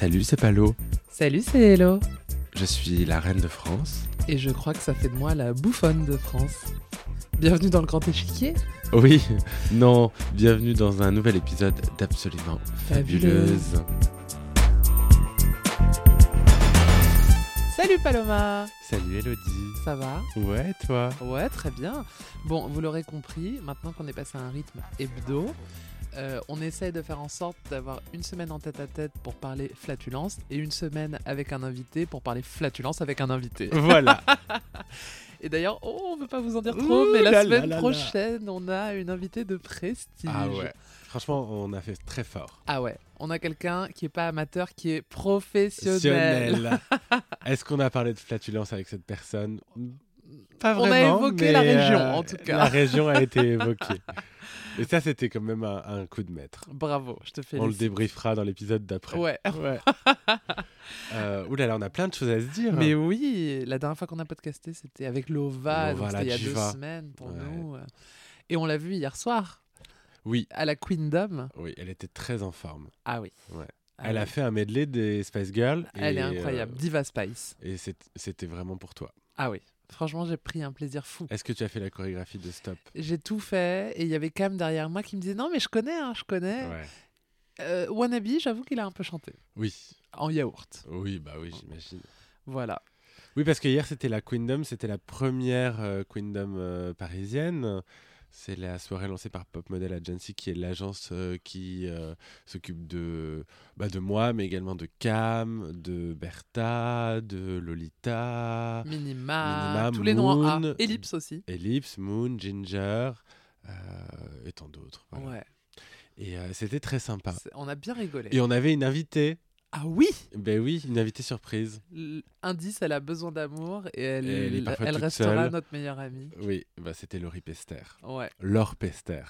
Salut, c'est Palo. Salut, c'est Hello. Je suis la reine de France. Et je crois que ça fait de moi la bouffonne de France. Bienvenue dans le grand échiquier. Oui, non, bienvenue dans un nouvel épisode d'Absolument Fabuleuse. Salut Paloma Salut Elodie. Ça va? Ouais, toi? Ouais, très bien. Bon, vous l'aurez compris, maintenant qu'on est passé à un rythme hebdo, euh, on essaye de faire en sorte d'avoir une semaine en tête à tête pour parler flatulence et une semaine avec un invité pour parler flatulence avec un invité. Voilà. et d'ailleurs, oh, on veut pas vous en dire trop, Ouh mais la semaine prochaine, on a une invitée de prestige. ah ouais. Franchement, on a fait très fort. Ah ouais, on a quelqu'un qui est pas amateur, qui est professionnel. Est-ce qu'on a parlé de flatulence avec cette personne? Pas On a vraiment. évoqué la région, euh, en tout cas. La région a été évoquée. Et ça, c'était quand même un, un coup de maître. Bravo, je te félicite. On le débriefera dans l'épisode d'après. Ouais. Ouais. euh, là, on a plein de choses à se dire. Mais oui, la dernière fois qu'on a podcasté, c'était avec Lova, c'était il y a deux semaines pour Ouais. nous. euh. Et on l'a vu hier soir Oui, à la Queendom. oui, elle était très en forme. Ah oui. Ouais. Ah Elle a fait un medley des Spice Girls. Elle est et, incroyable. euh, Diva Spice. et c'était vraiment pour toi. Ah oui. Franchement, j'ai pris un plaisir fou. Est-ce que tu as fait la chorégraphie de Stop? J'ai tout fait et il y avait Cam derrière moi qui me disait non mais je connais, hein, je connais. Ouais. Euh, Wannabe, j'avoue qu'il a un peu chanté Oui, en yaourt. oui, bah oui, j'imagine. Voilà. Oui, parce que hier c'était la Queendom, c'était la première euh, Queendom euh, parisienne. C'est la soirée lancée par Pop Model Agency, qui est l'agence euh, qui euh, s'occupe de, bah, de moi, mais également de Cam, de Bertha, de Lolita, Minima, Minima, tous les noms en A. Ellipse aussi. Ellipse, Moon, Ginger euh, et tant d'autres. voilà. Ouais. Et euh, c'était très sympa. On a bien rigolé. Et on avait une invitée. Ah oui Ben oui, une invitée surprise. L- Indice, elle a besoin d'amour et elle, Et elle toute restera seule. notre meilleure amie. Oui, bah, c'était Laurie Pester. Ouais. Laure Pester.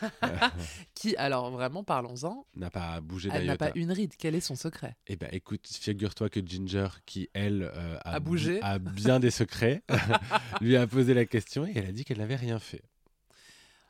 Qui, alors vraiment, parlons-en, n'a pas bougé elle n'a pas une ride. Quel est son secret? Eh ben écoute, figure-toi que Ginger, qui elle euh, a, A bougé. a bien des secrets, lui a posé la question et elle a dit qu'elle n'avait rien fait.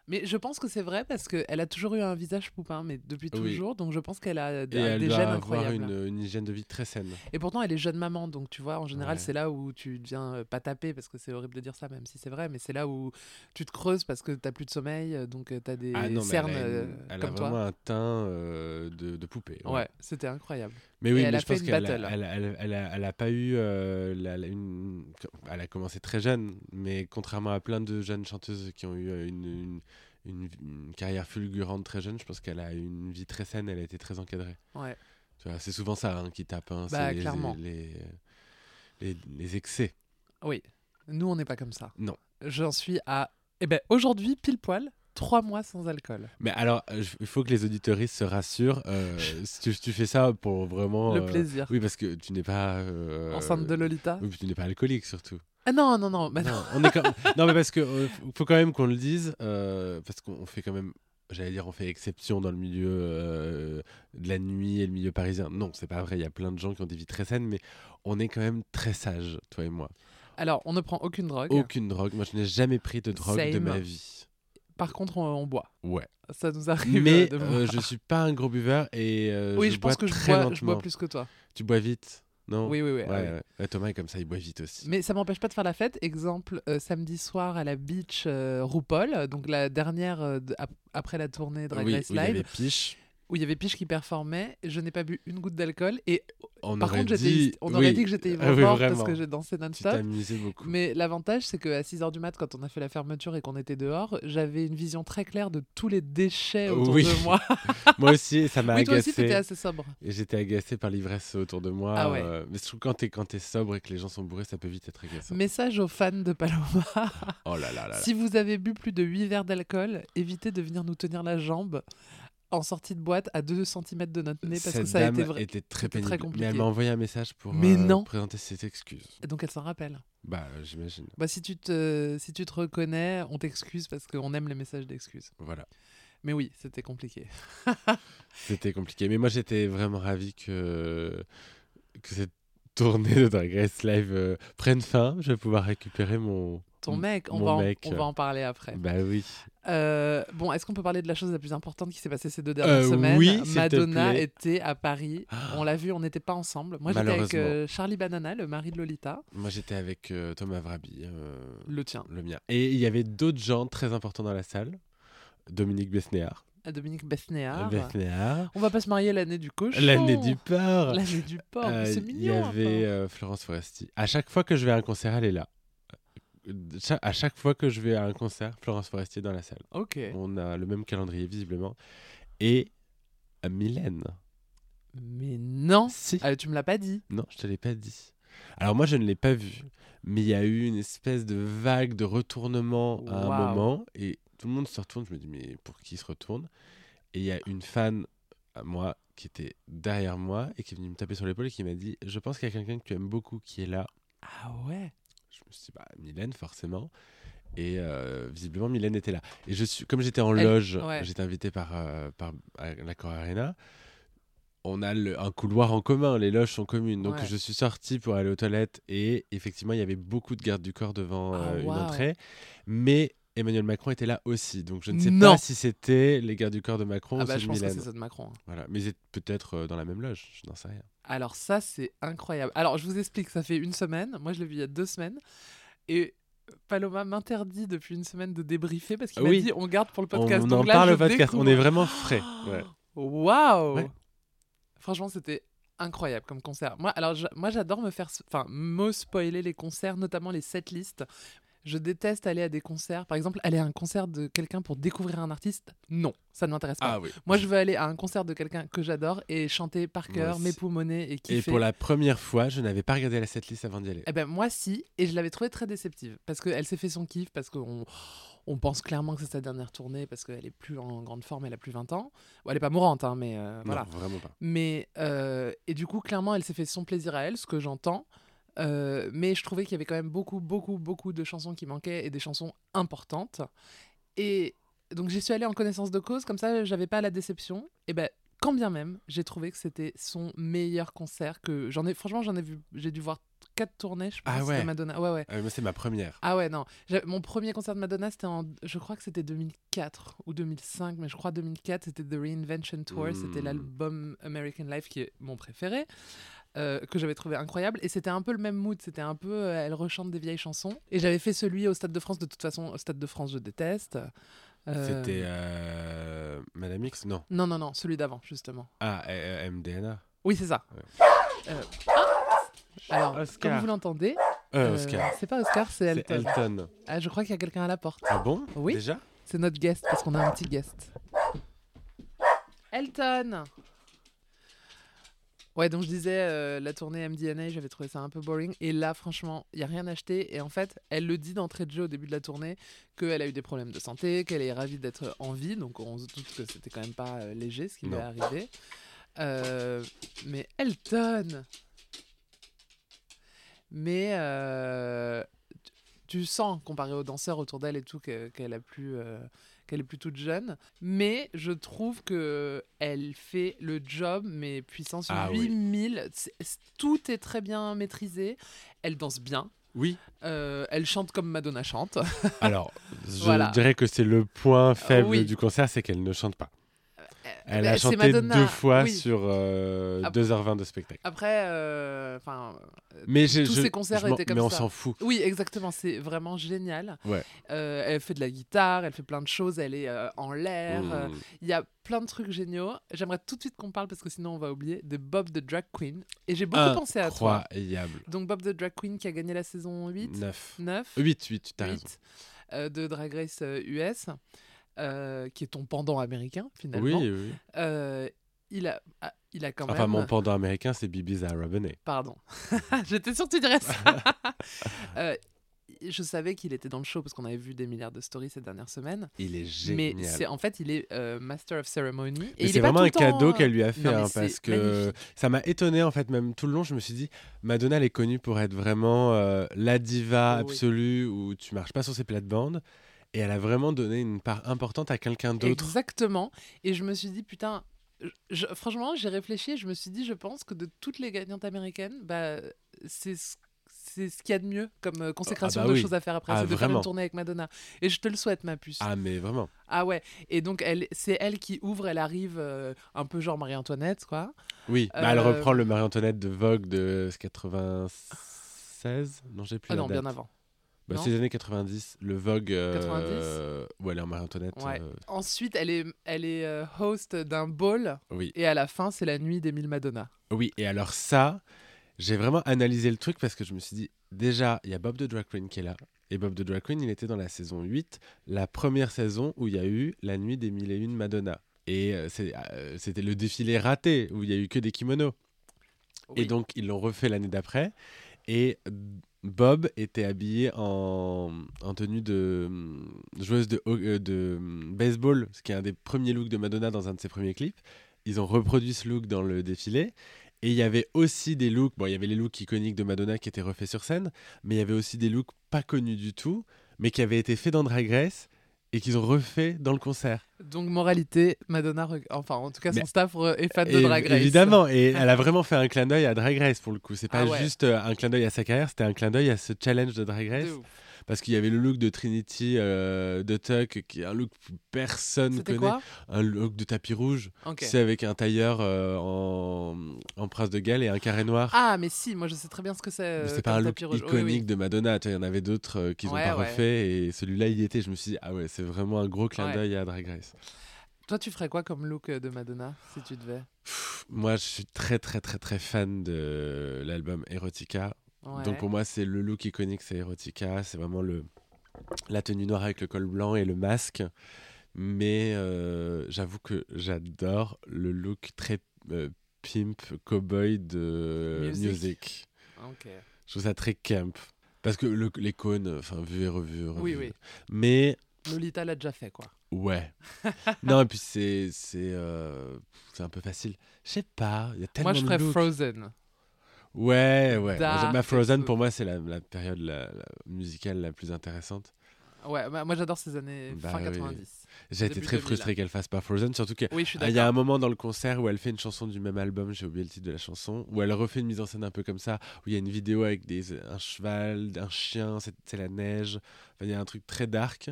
Mais je pense que c'est vrai parce qu'elle a toujours eu un visage poupin, mais depuis Oui. toujours. Donc je pense qu'elle a des, Et elle des doit gènes avoir incroyables. une, une hygiène de vie très saine. Et pourtant, elle est jeune maman. Donc tu vois, en général, Ouais. c'est là où tu deviens euh, pas tapé parce que c'est horrible de dire ça, même si c'est vrai. Mais c'est là où tu te creuses parce que t'as plus de sommeil. euh, Donc tu t'as des ah non, cernes elle a, une- euh, elle a comme toi. vraiment un teint euh, de, de poupée. Ouais, c'était incroyable. Mais oui, mais je pense qu'elle elle, elle- elle a, elle a pas eu. euh, la- la- une... Elle a commencé très jeune, mais contrairement à plein de jeunes chanteuses qui ont eu euh, une, une, carrière fulgurante très jeune, je pense qu'elle a eu une vie très saine, elle a été très encadrée. Ouais. C'est souvent ça hein, qui tape, hein, Bah, c'est les- clairement. Les, les, les excès. Oui. Nous, on n'est pas comme ça. Non. J'en suis à. Eh ben, aujourd'hui, pile poil, trois mois sans alcool. Mais alors, euh, il faut que les auditoristes se rassurent. euh, tu, tu fais ça pour vraiment. Le euh, plaisir. Oui, parce que tu n'es pas. euh, Enceinte de Lolita. Oui, tu n'es pas alcoolique surtout. Ah non, non, non. bah non. Non, on est quand- non, mais parce que euh, faut quand même qu'on le dise, parce qu'on fait quand même, j'allais dire, on fait exception dans le milieu de la nuit et le milieu parisien. Non, c'est pas vrai. Il y a plein de gens qui ont des vies très saines, mais on est quand même très sages, toi et moi. Alors, on ne prend aucune drogue. Aucune drogue. Moi, je n'ai jamais pris de drogue de ma vie. Par contre, on, on boit. Ouais. Ça nous arrive Mais de euh, je suis pas un gros buveur et euh, Oui, je, je, bois pense que je très bois, lentement. je bois plus que toi. Tu bois vite, non? Oui, oui, oui. Ouais, ah oui. ouais. Ouais, Thomas est comme ça, il boit vite aussi. Mais ça m'empêche pas de faire la fête. Exemple, euh, samedi soir à la beach euh, RuPaul, donc la dernière euh, de- ap- après la tournée Drag oui, Race il y Live, avait Piche. Où il y avait Piche qui performait. Je n'ai pas bu une goutte d'alcool et On par contre, dit... on aurait oui. dit que j'étais Ah oui, morte parce que j'ai dansé non-stop. Mais l'avantage, c'est qu'à 6h du mat, quand on a fait la fermeture et qu'on était dehors, j'avais une vision très claire de tous les déchets autour Oui. de moi. Moi aussi, ça m'a oui, toi aussi, agacé. t'étais assez sobre. Et j'étais agacé par l'ivresse autour de moi. Ah ouais. euh, mais je trouve que quand t'es, quand sobre et que les gens sont bourrés, ça peut vite être agaçant. Message aux fans de Paloma. Oh là là là là. Si vous avez bu plus de 8 verres d'alcool, évitez de venir nous tenir la jambe en sortie de boîte à 2 cm de notre nez parce Cette que ça a été vrai. était très c'était très pénible. mais compliqué. elle m'a envoyé un message pour Mais euh, non. présenter ses excuses. Donc elle s'en rappelle. Bah, j'imagine. Bah, si, tu te, si tu te reconnais, on t'excuse parce qu'on aime les messages d'excuses. Voilà. Mais oui, c'était compliqué. C'était compliqué. Mais moi, j'étais vraiment ravi que, que cette tournée de Drag Race Live euh, prenne fin. Je vais pouvoir récupérer mon, Ton mec, on, va, en, mec, on va en parler après. Bah oui. Euh, bon, est-ce qu'on peut parler de la chose la plus importante qui s'est passée ces deux dernières Euh, semaines oui, Madonna plaît. était à Paris. On l'a vu, on n'était pas ensemble. Moi, j'étais avec euh, Charlie Banana, le mari de Lolita, Moi, j'étais avec Thomas Vrabi, le tien, le mien. Et il y avait d'autres gens très importants dans la salle. Dominique Besnéard. Dominique Besnéard. Besnéard. On va pas se marier l'année du cochon. L'année du porc. L'année du porc. Euh, c'est Il y mignon. avait euh, Florence Foresti. À chaque fois que je vais à un concert, elle est là. Euh, À chaque fois que je vais à un concert, Florence Foresti est dans la salle. Ok. On a le même calendrier visiblement. Et euh, Mylène. Mais non. Si. Ah, tu me l'as pas dit. Non, je te l'ai pas dit. Alors moi, je ne l'ai pas vu. Mais il y a eu une espèce de vague de retournement à un moment. Et tout le monde se retourne. Je me dis, mais pour qui il se retourne? Et il y a une fan à moi qui était derrière moi et qui est venue me taper sur l'épaule et qui m'a dit, je pense qu'il y a quelqu'un que tu aimes beaucoup qui est là. Ah ouais? Je me suis dit, bah, Mylène, forcément. Et euh, visiblement, Mylène était là. Et je suis, comme j'étais en Elle- loge, ouais. j'étais invité par, euh, par l'Accor Arena. On a le- un couloir en commun, les loges sont communes. Donc Ouais. je suis sorti pour aller aux toilettes et effectivement, il y avait beaucoup de gardes du corps devant Ah, euh, une entrée. Mais Emmanuel Macron était là aussi. Donc je ne sais Non. pas si c'était les gardes du corps de Macron Ah ou bah, je de pense que Mylène. c'est ça de Macron. hein. Voilà. Mais peut-être euh, dans la même loge, je n'en sais rien. Alors ça, c'est incroyable. Alors, je vous explique, ça fait une semaine. Moi, je l'ai vu il y a deux semaines. Et Paloma m'interdit depuis une semaine de débriefer parce qu'il m'a oui. dit on garde pour le podcast. on Donc en là, parle au podcast, on est vraiment frais. Ouais. Waouh Ouais. Franchement, c'était incroyable comme concert. Moi, alors, moi, j'adore me faire, enfin, me spoiler les concerts, notamment les setlists. Je déteste aller à des concerts. Par exemple, aller à un concert de quelqu'un pour découvrir un artiste. Non, ça ne m'intéresse pas. Ah oui. Moi, je veux aller à un concert de quelqu'un que j'adore et chanter par cœur, m'époumoner et kiffer. Et pour la première fois, je n'avais pas regardé la setlist avant d'y aller. Eh ben moi si, et je l'avais trouvée très déceptive parce qu'elle s'est fait son kiff, parce qu'on on pense clairement que c'est sa dernière tournée parce qu'elle est plus en grande forme, elle a plus 20 ans. Bon, elle est pas mourante, hein, mais euh, voilà. Vraiment pas. Mais euh, et du coup clairement elle s'est fait son plaisir à elle, ce que j'entends. Euh, mais je trouvais qu'il y avait quand même beaucoup, beaucoup, beaucoup de chansons qui manquaient et des chansons importantes. Et donc j'y suis allée en connaissance de cause, comme ça j'avais pas la déception. Et ben quand bien même, j'ai trouvé que c'était son meilleur concert que j'en ai. Franchement, j'en ai vu, j'ai dû voir quatre tournées, je pense, Ah ouais. de Madonna. Ouais, ouais. Moi, c'est ma première. Ah ouais, non. Mon premier concert de Madonna, c'était en. Je crois que c'était 2004 ou 2005, mais je crois 2004, c'était The Reinvention Tour. C'était Mm. l'album American Life qui est mon préféré, euh, que j'avais trouvé incroyable. Et c'était un peu le même mood. C'était un peu. euh, elle rechante des vieilles chansons. Et j'avais fait celui au Stade de France. De toute façon, au Stade de France, je déteste. Euh, C'était euh, Madame X Non. Non, non, non, celui d'avant, justement. Ah, MDNA. Oui, c'est ça. Ouais. Euh, ah alors, Oscar. comme vous l'entendez, Euh, euh, Oscar. c'est pas Oscar, c'est C'est Elton. Elton. Ah, je crois qu'il y a quelqu'un à la porte. Ah bon? Oui. Déjà? C'est notre guest, parce qu'on a un petit guest. Elton Ouais, donc je disais, euh, la tournée MDNA, j'avais trouvé ça un peu boring. Et là, franchement, il n'y a rien acheté. Et en fait, elle le dit d'entrée de jeu au début de la tournée, qu'elle a eu des problèmes de santé, qu'elle est ravie d'être en vie. Donc on se doute que c'était quand même pas euh, léger ce qui lui est arrivé. Euh, mais Elton Mais euh, tu- tu sens, comparé aux danseurs autour d'elle et tout, que- qu'elle a plus... qu'elle est plus toute jeune, mais je trouve que elle fait le job, mais puissance Ah oui. 8000. C'est- c'est- Tout est très bien maîtrisé. Elle danse bien. Oui. Euh, elle chante comme Madonna chante. Alors, je Voilà. dirais que c'est le point faible oui. du concert, c'est qu'elle ne chante pas. Elle Ben, a chanté Madonna, deux fois oui. sur euh, Ah. 2h20 de spectacle. Après, euh, enfin, Mais j'ai- tous je- ses concerts étaient comme Mais on ça. s'en fout. oui, exactement. C'est vraiment génial. Ouais. Euh, elle fait de la guitare, elle fait plein de choses. Elle est euh, en l'air. euh, Mm. Il y a plein de trucs géniaux. J'aimerais tout de suite qu'on parle parce que sinon on va oublier de Bob the Drag Queen. Et j'ai beaucoup pensé à toi. Incroyable. Donc Bob the Drag Queen qui a gagné la saison 8, 9. 9, 8, 8, t'as raison. 8 euh, de Drag Race euh, US, euh, qui est ton pendant américain finalement. Oui, oui. Euh, il, a, ah, il a quand Enfin, même... mon pendant américain, c'est Bibi Zahara Benet. Pardon. J'étais sûre que tu dirais ça. Euh, je savais qu'il était dans le show parce qu'on avait vu des milliards de stories ces dernières semaines. Il est Mais génial. c'est en fait, il est euh, Master of Ceremony. Mais Et c'est vraiment un cadeau qu'elle lui a fait non, mais hein, parce que magnifique. ça m'a étonné en fait même tout le long je me suis dit Madonna elle est connue pour être vraiment euh, la diva Oh oui. absolue où tu marches pas sur ses plates-bandes et elle a vraiment donné une part importante à quelqu'un d'autre Exactement. Et je me suis dit, putain, je- franchement, j'ai réfléchi et je me suis dit, je pense que de toutes les gagnantes américaines, bah, c'est ce- c'est ce qu'il y a de mieux comme euh, consécration Ah bah de choses à faire après, Ah, c'est de faire vraiment. une tournée avec Madonna. Et je te le souhaite, ma puce. Ah, mais vraiment. Ah ouais. Et donc elle, c'est elle qui ouvre, elle arrive euh, un peu genre Marie-Antoinette, quoi. Oui, bah, elle Euh, reprend le Marie-Antoinette de Vogue de 96. Non, j'ai plus Ah la non, date. bien avant. Bah, c'est les années 90. Le Vogue. euh, 90? où elle est en Marie-Antoinette. Ouais. euh, Ensuite, elle est, elle est euh, host d'un ball. oui. Et à la fin, c'est la nuit d'Emile Madonna. Oui, et alors ça, j'ai vraiment analysé le truc parce que je me suis dit, déjà, il y a Bob de Drag Queen qui est là. Et Bob de Drag Queen, il était dans la saison 8, la première saison où il y a eu la nuit des mille et une Madonna. Et euh, c'est, euh, c'était le défilé raté, où il y a eu que des kimonos. Et donc, ils l'ont refait l'année d'après. Et Bob était habillé en, en tenue de hum, joueuse de, euh, de baseball, ce qui est un des premiers looks de Madonna dans un de ses premiers clips. Ils ont reproduit ce look dans le défilé. Et il y avait aussi des looks, bon, il y avait les looks iconiques de Madonna qui étaient refaits sur scène, mais il y avait aussi des looks pas connus du tout, mais qui avaient été faits dans Drag Race et qu'ils ont refait dans le concert. Donc, moralité, Madonna, enfin, en tout cas, son Mais- staff est fan de Drag Race. Évidemment, et elle a vraiment fait un clin d'œil à Drag Race pour le coup. C'est pas Ah ouais. juste euh, un clin d'œil à sa carrière, c'était un clin d'œil à ce challenge de Drag Race. Parce qu'il y avait le look de Trinity euh, de Tuck, qui est un look que personne connaît. quoi un look de tapis rouge, Ok. c'est avec un tailleur euh, en, en prince de Galles et un carré noir. Ah, mais si, moi je sais très bien ce que c'est. Euh, c'est pas un look. Oui, iconique oui. de Madonna. Il y en avait d'autres qu'ils n'ont Ouais, pas ouais. refait et celui-là il y était. Je me suis dit, ah ouais, c'est vraiment un gros clin Ouais. d'œil à Drag Race. Toi, tu ferais quoi comme look de Madonna si tu devais? Moi, je suis très, très, très, très fan de l'album Erotica. Ouais. Donc pour moi, c'est le look iconique, c'est Erotica. C'est vraiment le la tenue noire avec le col blanc et le masque. Mais euh, j'avoue que j'adore le look très euh, pimp cowboy de Music. Je trouve ça très camp. Parce que le- les cônes, enfin, vu et revu, revu. Oui, oui. Mais Lolita l'a déjà fait, quoi. ouais. non, et puis c'est c'est euh, un peu facile. Je sais pas, il y a tellement Moi, je ferais. Frozen. Ouais, ouais. Dark Ma Frozen, pour moi, c'est la, la période la- la musicale la plus intéressante. Ouais, bah, moi j'adore ces années Bah fin oui. 90. J'ai été très 2000. frustré qu'elle fasse pas Frozen, surtout qu'il Oui, suis y a un moment dans le concert où elle fait une chanson du même album, j'ai oublié le titre de la chanson, où elle refait une mise en scène un peu comme ça, où il y a une vidéo avec des, un cheval, un chien, c'est la neige. Enfin, il y a un truc très dark.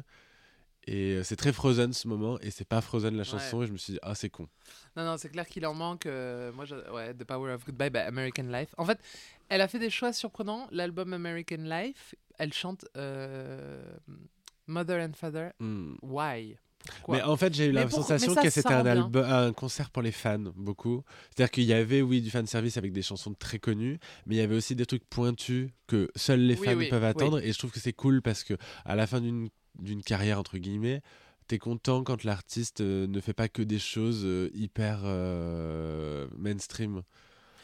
Et euh, c'est très Frozen ce moment, et c'est pas Frozen la chanson, et je me suis dit, ah, c'est con. Non, non, c'est clair qu'il en manque. euh, moi, je- ouais, The Power of Goodbye, bah, American Life. En fait, elle a fait des choix surprenants. L'album American Life, elle chante euh, Mother and Father. Hmm. Why? Pourquoi? Mais en fait, j'ai eu Mais la pour- sensation que c'était un, un concert pour les fans, beaucoup. C'est-à-dire qu'il y avait, oui, du fan service avec des chansons très connues, mais il y avait aussi des trucs pointus que seuls les Oui, fans oui, peuvent oui. attendre. Et je trouve que c'est cool parce que à la fin d'une d'une carrière, entre guillemets, t'es content quand l'artiste euh, ne fait pas que des choses euh, hyper euh, mainstream.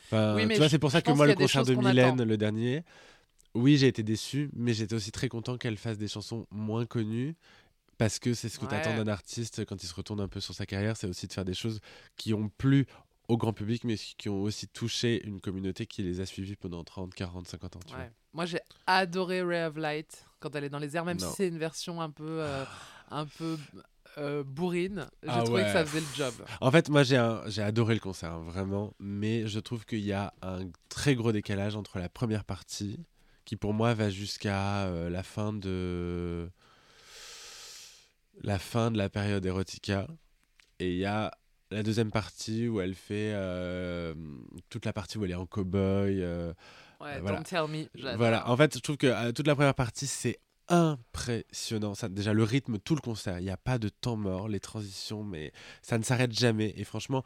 Enfin, Oui, mais tu vois, c'est pour ça que moi, le concert de Mylène, le dernier, oui, j'ai été déçu, mais j'étais aussi très content qu'elle fasse des chansons moins connues. Parce que c'est ce que Ouais. t'attends d'un artiste quand il se retourne un peu sur sa carrière, c'est aussi de faire des choses qui ont plu au grand public, mais qui ont aussi touché une communauté qui les a suivis pendant 30, 40, 50 ans. Tu Ouais. Moi, j'ai adoré Ray of Light quand elle est dans les airs, même Non. si c'est une version un peu, euh, un peu euh, bourrine. J'ai Ah trouvé que ça faisait le job. En fait, moi j'ai un- j'ai adoré le concert, hein, vraiment, mais je trouve qu'il y a un très gros décalage entre la première partie, qui pour moi va jusqu'à euh, la fin de la fin de la période Erotica, et il y a la deuxième partie où elle fait euh, toute la partie où elle est en cow-boy. euh, Ouais, voilà. Don't Tell Me. Voilà, en fait, je trouve que euh, toute la première partie, c'est impressionnant. Ça, déjà, le rythme, tout le concert, il n'y a pas de temps mort, les transitions, mais ça ne s'arrête jamais. Et franchement,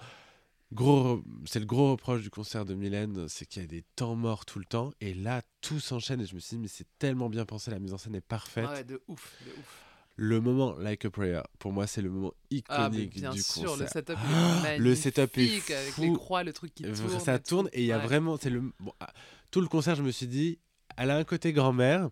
gros, c'est le gros reproche du concert de Mylène, c'est qu'il y a des temps morts tout le temps. Et là, tout s'enchaîne. Et je me suis dit, mais c'est tellement bien pensé, la mise en scène est parfaite. Ouais, de ouf, de ouf. Le moment Like a Prayer, pour moi, c'est le moment Ah, mais iconique bien du sûr, concert. le setup Ah, est le setup est magnifique, avec les fou. croix, le truc qui tourne. ça tourne et il y a Ouais. vraiment c'est le bon, ah, tout le concert je me suis dit elle a un côté grand-mère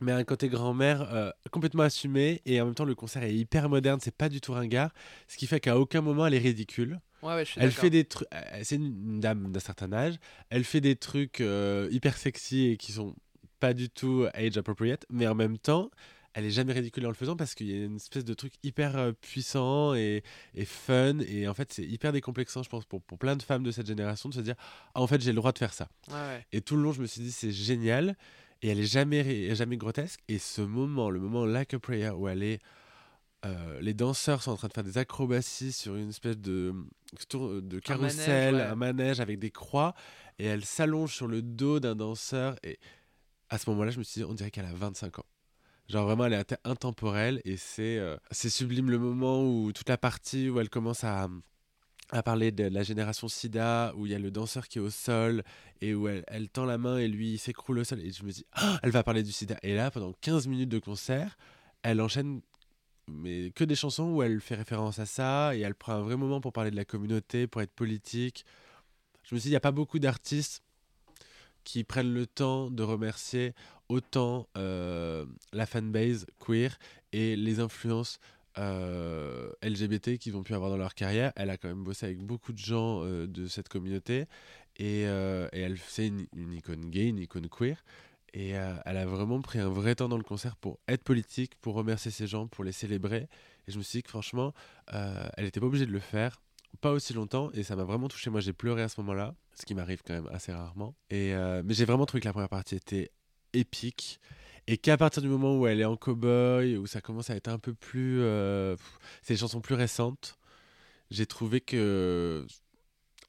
mais un côté grand-mère euh, complètement assumé et en même temps le concert est hyper moderne c'est pas du tout ringard ce qui fait qu'à aucun moment elle est ridicule Ouais, ouais, je suis elle fait des trucs c'est une, une dame d'un certain âge elle fait des trucs euh, hyper sexy et qui sont pas du tout age appropriate mais en même temps elle est jamais ridicule en le faisant parce qu'il y a une espèce de truc hyper euh, puissant et, et fun. Et en fait, c'est hyper décomplexant, je pense, pour, pour plein de femmes de cette génération de se dire Ah, en fait, j'ai le droit de faire ça. Ouais. Et tout le long, je me suis dit C'est génial. Et elle est jamais, jamais grotesque. Et ce moment, le moment Like a Prayer, où elle est. euh, les danseurs sont en train de faire des acrobaties sur une espèce de, tour- de carrousel, ouais. un manège avec des croix, et elle s'allonge sur le dos d'un danseur. Et à ce moment-là, je me suis dit, on dirait qu'elle a 25 ans. Genre vraiment, elle est intemporelle et c'est euh, c'est sublime le moment où toute la partie où elle commence à, à parler de la génération SIDA, où il y a le danseur qui est au sol et où elle, tend la main et lui s'écroule au sol. Et je me dis, Ah, elle va parler du SIDA. Et là, pendant 15 minutes de concert, elle enchaîne mais que des chansons où elle fait référence à ça et elle prend un vrai moment pour parler de la communauté, pour être politique. Je me suis dit, il n'y a pas beaucoup d'artistes qui prennent le temps de remercier autant euh, la fanbase queer et les influences euh, LGBT qu'ils ont pu avoir dans leur carrière. Elle a quand même bossé avec beaucoup de gens euh, de cette communauté et, elle c'est une, une icône gay, une icône queer. Et elle a vraiment pris un vrai temps dans le concert pour être politique, pour remercier ces gens, pour les célébrer. Et je me suis dit que franchement, elle n'était pas obligée de le faire, pas aussi longtemps, et ça m'a vraiment touché. Moi, j'ai pleuré à ce moment-là, ce qui m'arrive quand même assez rarement. Et, mais j'ai vraiment trouvé que la première partie était épique. Et qu'à partir du moment où elle est en cow-boy, où ça commence à être un peu plus. euh, c'est des chansons plus récentes, j'ai trouvé que.